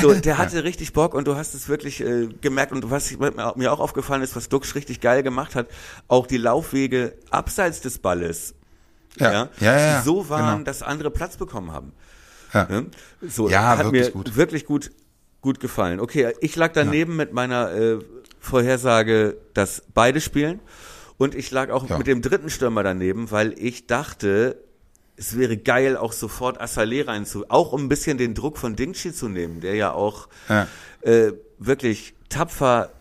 So, der hatte richtig Bock und du hast es wirklich äh, gemerkt und was mir auch aufgefallen ist, was Duxch richtig geil gemacht hat, auch die Laufwege abseits des Balles, Ja. ja, Ja, ja, ja, so waren, genau. dass andere Platz bekommen haben. Ja. Ne? So, Ja, hat wirklich mir gut. wirklich gut, gut gefallen. Okay, ich lag daneben mit meiner äh, Vorhersage, dass beide spielen. Und ich lag auch Ja. mit dem dritten Stürmer daneben, weil ich dachte, es wäre geil, auch sofort Assalé reinzu, auch um ein bisschen den Druck von Dingshi zu nehmen, der ja auch Ja. äh, wirklich tapfer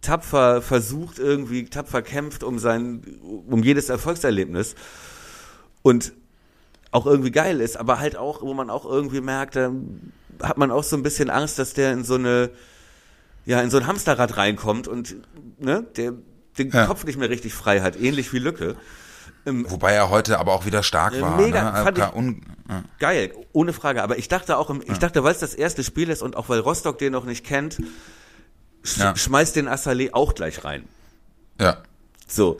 tapfer versucht irgendwie, tapfer kämpft um sein, um jedes Erfolgserlebnis und auch irgendwie geil ist, aber halt auch, wo man auch irgendwie merkt, da hat man auch so ein bisschen Angst, dass der in so eine, ja, in so ein Hamsterrad reinkommt und, ne, der den Ja. Kopf nicht mehr richtig frei hat, ähnlich wie Lücke. Wobei er heute aber auch wieder stark Äh, war. mega, ne? fand ich- Ka- un- ja. Geil, ohne Frage. Aber ich dachte auch, im, ich dachte, weil es das erste Spiel ist und auch weil Rostock den noch nicht kennt, sch Ja. schmeißt den Assalé auch gleich rein. ja. So.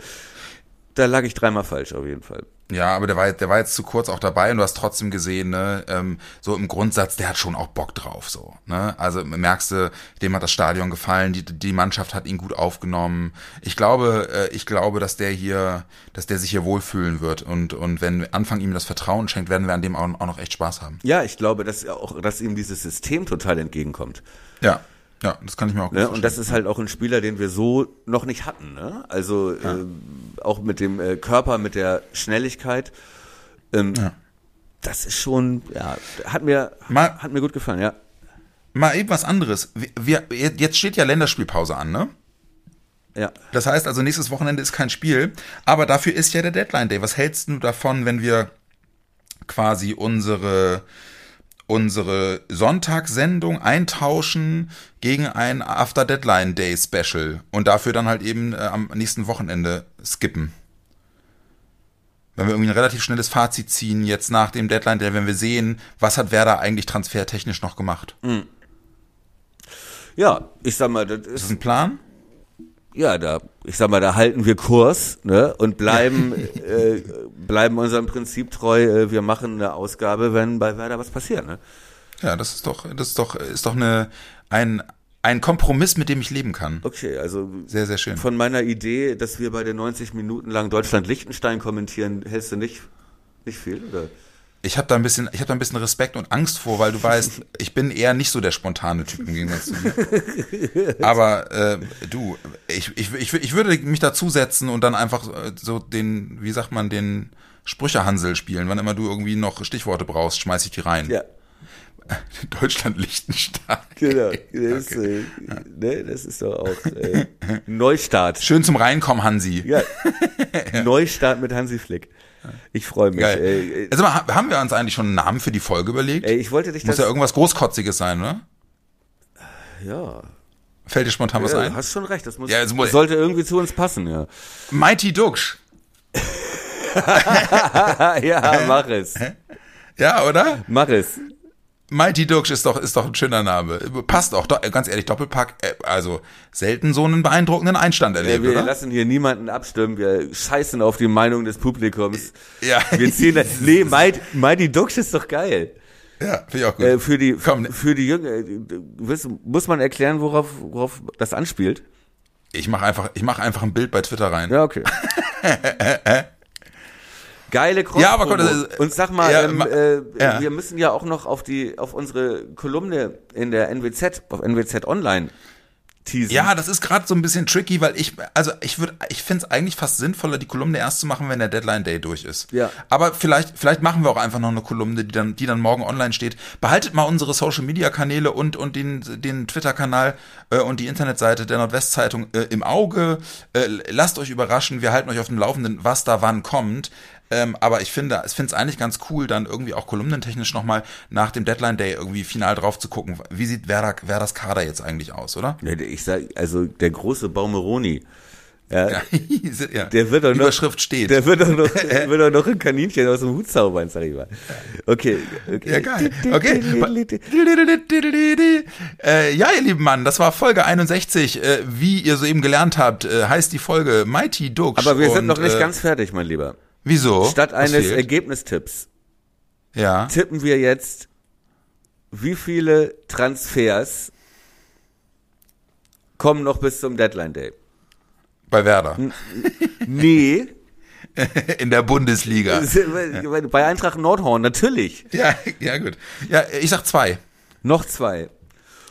Da lag ich dreimal falsch auf jeden Fall. Ja, aber der war, der war jetzt zu kurz auch dabei und du hast trotzdem gesehen, ne, ähm, so im Grundsatz, der hat schon auch Bock drauf, so, ne. Also merkst du, dem hat das Stadion gefallen, die, die Mannschaft hat ihn gut aufgenommen. Ich glaube, äh, ich glaube, dass der hier, dass der sich hier wohlfühlen wird und, und wenn wir anfangen, ihm das Vertrauen schenkt, werden wir an dem auch, auch noch echt Spaß haben. Ja, ich glaube, dass er auch, dass ihm dieses System total entgegenkommt. Ja, ja, das kann ich mir auch gut Ne? Und das ist halt auch ein Spieler, den wir so noch nicht hatten. Ne? Also ähm, auch mit dem äh, Körper, mit der Schnelligkeit. Ähm, Ja. Das ist schon, ja, hat mir, Mal- hat mir gut gefallen, ja. Mal eben was anderes. Wir, wir, jetzt steht ja Länderspielpause an, ne? Ja. Das heißt also, nächstes Wochenende ist kein Spiel, aber dafür ist ja der Deadline Day. Was hältst du davon, wenn wir quasi unsere, unsere Sonntagssendung eintauschen gegen ein After Deadline Day Special und dafür dann halt eben äh, am nächsten Wochenende skippen? Wenn wir irgendwie ein relativ schnelles Fazit ziehen, jetzt nach dem Deadline Day, wenn wir sehen, was hat Werder eigentlich transfertechnisch noch gemacht? Ja, ich sag mal, das Ist das ist, ein Plan? Ja, da, ich sag mal, da halten wir Kurs, ne, und bleiben, äh, bleiben unserem Prinzip treu, äh, wir machen eine Ausgabe, wenn bei Werder was passiert, ne. Ja, das ist doch, das ist doch, ist doch eine, ein, ein Kompromiss, mit dem ich leben kann. Okay, also Sehr, sehr schön. von meiner Idee, dass wir bei den 90 Minuten lang Deutschland-Liechtenstein kommentieren, hältst du nicht, nicht viel, oder? Ich habe da ein bisschen, ich habe da ein bisschen Respekt und Angst vor, weil du weißt, ich bin eher nicht so der spontane Typ im Gegensatz zu dir. Aber äh, du, ich, ich, ich, ich würde mich dazusetzen und dann einfach äh, so den, wie sagt man, den Sprüchehansel spielen. Wann immer du irgendwie noch Stichworte brauchst, schmeiß ich die rein. Ja, Deutschland, Liechtenstein. genau. Das, äh, ne, das ist doch auch äh, Neustart. Schön zum Reinkommen, Hansi. Ja. Neustart mit Hansi Flick. Ich freue mich. Geil. Also haben wir uns eigentlich schon einen Namen für die Folge überlegt? ich wollte dich Muss das. ja irgendwas Großkotziges sein, oder? ja, Fällt dir spontan was ja, ein? hast schon recht. Das muss, Ja, es muss- sollte irgendwie zu uns passen, ja. Mighty Duxch. ja, mach es. Ja, oder? Mach es. Mighty Duxch ist doch, ist doch ein schöner Name. Passt auch, ganz ehrlich, Doppelpack, äh, also selten so einen beeindruckenden Einstand Ja, erlebt, wir oder? lassen hier niemanden abstimmen. Wir scheißen auf die Meinung des Publikums. Ja. Wir ziehen da, nee, Mighty, Mighty Ducks ist doch geil. Ja, finde ich auch gut. Äh, für die, Komm, für die Jünger, äh, muss man erklären, worauf, worauf das anspielt? ich mache einfach, ich mache einfach ein Bild bei Twitter rein. Ja, okay. Geile Cross Ja, aber das ist- Und sag mal, Ja, ähm, äh, ja. wir müssen ja auch noch auf die, auf unsere Kolumne in der NWZ, auf NWZ Online teasen. Ja, das ist gerade so ein bisschen tricky, weil ich, also ich würde, ich finde es eigentlich fast sinnvoller, die Kolumne erst zu machen, wenn der Deadline Day durch ist. Ja. Aber vielleicht, vielleicht machen wir auch einfach noch eine Kolumne, die dann, die dann morgen online steht. Behaltet mal unsere Social Media Kanäle und, und den, den Twitter-Kanal äh, und die Internetseite der Nordwestzeitung äh, im Auge. Äh, lasst euch überraschen, wir halten euch auf dem Laufenden, was da wann kommt. Ähm, aber ich finde, ich finde es eigentlich ganz cool, dann irgendwie auch kolumnentechnisch nochmal nach dem Deadline Day irgendwie final drauf zu gucken. Wie sieht Werder, Werders Kader jetzt eigentlich aus, oder? Ich sag, also der große Baumeroni, ja, Ja, der wird doch noch, Überschrift steht. der wird doch noch, wird doch noch ein Kaninchen aus dem Hut zaubern, sag ich mal. Okay, okay. Ja, geil. Okay. Äh, ja, ihr lieben Mann, das war Folge 61. Äh, wie ihr soeben gelernt habt, äh, heißt die Folge Mighty Ducks. Aber wir sind noch nicht äh, ganz fertig, mein Lieber. Wieso? Statt eines? Ergebnistipps Ja. tippen wir jetzt, wie viele Transfers kommen noch bis zum Deadline Day. Bei Werder. Nee, In der Bundesliga. bei Eintracht Nordhorn, natürlich. Ja, ja, gut. Ja, ich sag zwei. Noch zwei.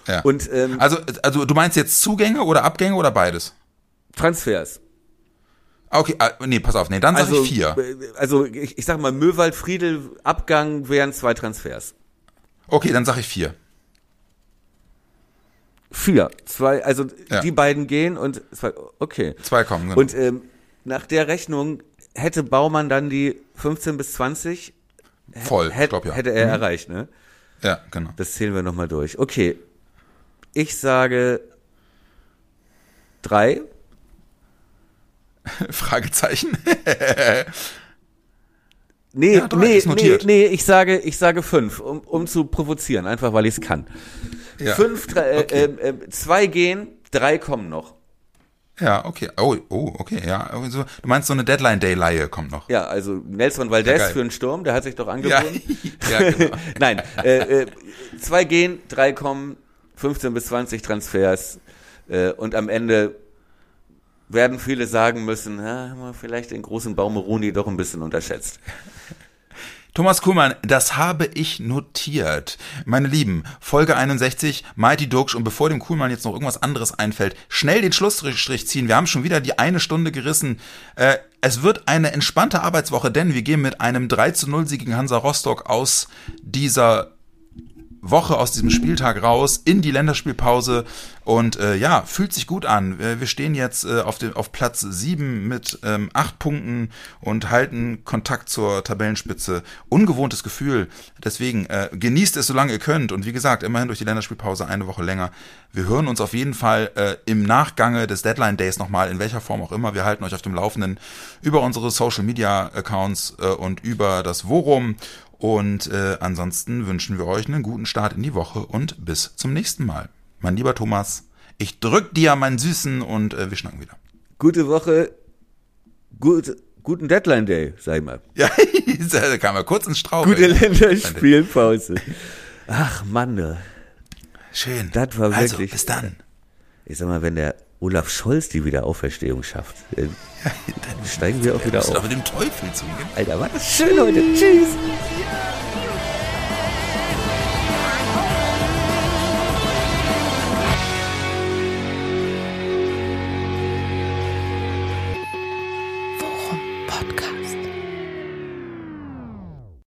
Ja. Und ähm, also, also du meinst jetzt Zugänge oder Abgänge oder beides? Transfers. Okay, ah, nee, pass auf, nee, dann sag Also, ich vier. also ich, ich sag mal, Möwald, Friedel, Abgang wären zwei Transfers. Okay, dann sag ich vier. Vier. Zwei, also Ja. die beiden gehen und zwei, okay. Zwei kommen, genau. Und ähm, nach der Rechnung hätte Baumann dann die 15 bis 20 Voll, ich hätte, glaub, ja. hätte er Mhm. erreicht, ne? Ja, genau. Das zählen wir nochmal durch. Okay. Ich sage drei. Fragezeichen. Nee, Ja, nee, nee, nee, ich sage, ich sage fünf, um, um zu provozieren, einfach weil ich es kann. Ja. Fünf, drei, Okay. äh, äh, äh, zwei gehen, drei kommen noch. Ja, okay. Oh, oh, okay, ja. Also, du meinst, so eine Deadline-Day-Leihe kommt noch. Ja, also Nelson Valdez geil. für einen Sturm, der hat sich doch Ja, angeboten. ja genau. Nein, äh, äh, zwei gehen, drei kommen, 15 bis 20 Transfers äh, und am Ende werden viele sagen müssen, ja, vielleicht den großen Baumeroni doch ein bisschen unterschätzt. Thomas Kuhlmann, das habe ich notiert. Meine Lieben, Folge 61, Mighty Duxch und bevor dem Kuhlmann jetzt noch irgendwas anderes einfällt, schnell den Schlussstrich ziehen. Wir haben schon wieder die eine Stunde gerissen. Äh, es wird eine entspannte Arbeitswoche, denn wir gehen mit einem 3 zu 0 Sieg gegen Hansa Rostock aus dieser Woche aus diesem Spieltag raus in die Länderspielpause und äh, ja, fühlt sich gut an. Wir, stehen jetzt äh, auf, dem, auf Platz 7 mit ähm, 8 Punkten und halten Kontakt zur Tabellenspitze. Ungewohntes Gefühl. Deswegen äh, genießt es, solange ihr könnt. Und wie gesagt, immerhin durch die Länderspielpause eine Woche länger. Wir hören uns auf jeden Fall äh, im Nachgange des Deadline Days nochmal, in welcher Form auch immer. Wir halten euch auf dem Laufenden über unsere Social Media Accounts äh, und über das Forum. Und äh, ansonsten wünschen wir euch einen guten Start in die Woche und bis zum nächsten Mal. Mein lieber Thomas, ich drück dir meinen Süßen und äh, wir schnacken wieder. Gute Woche, gut, guten Deadline Day, sag ich mal. Ja, da kam er kurz ins Strauch. Gute Länderspielpause. Ach Mann. Schön. Das war also, wirklich- bis dann. ich sag mal, wenn der Olaf Scholz die Wiederauferstehung schafft, äh, dann steigen wir auch wieder auf. aber dem Teufel zugehen. Alter, war das schön heute. Tschüss.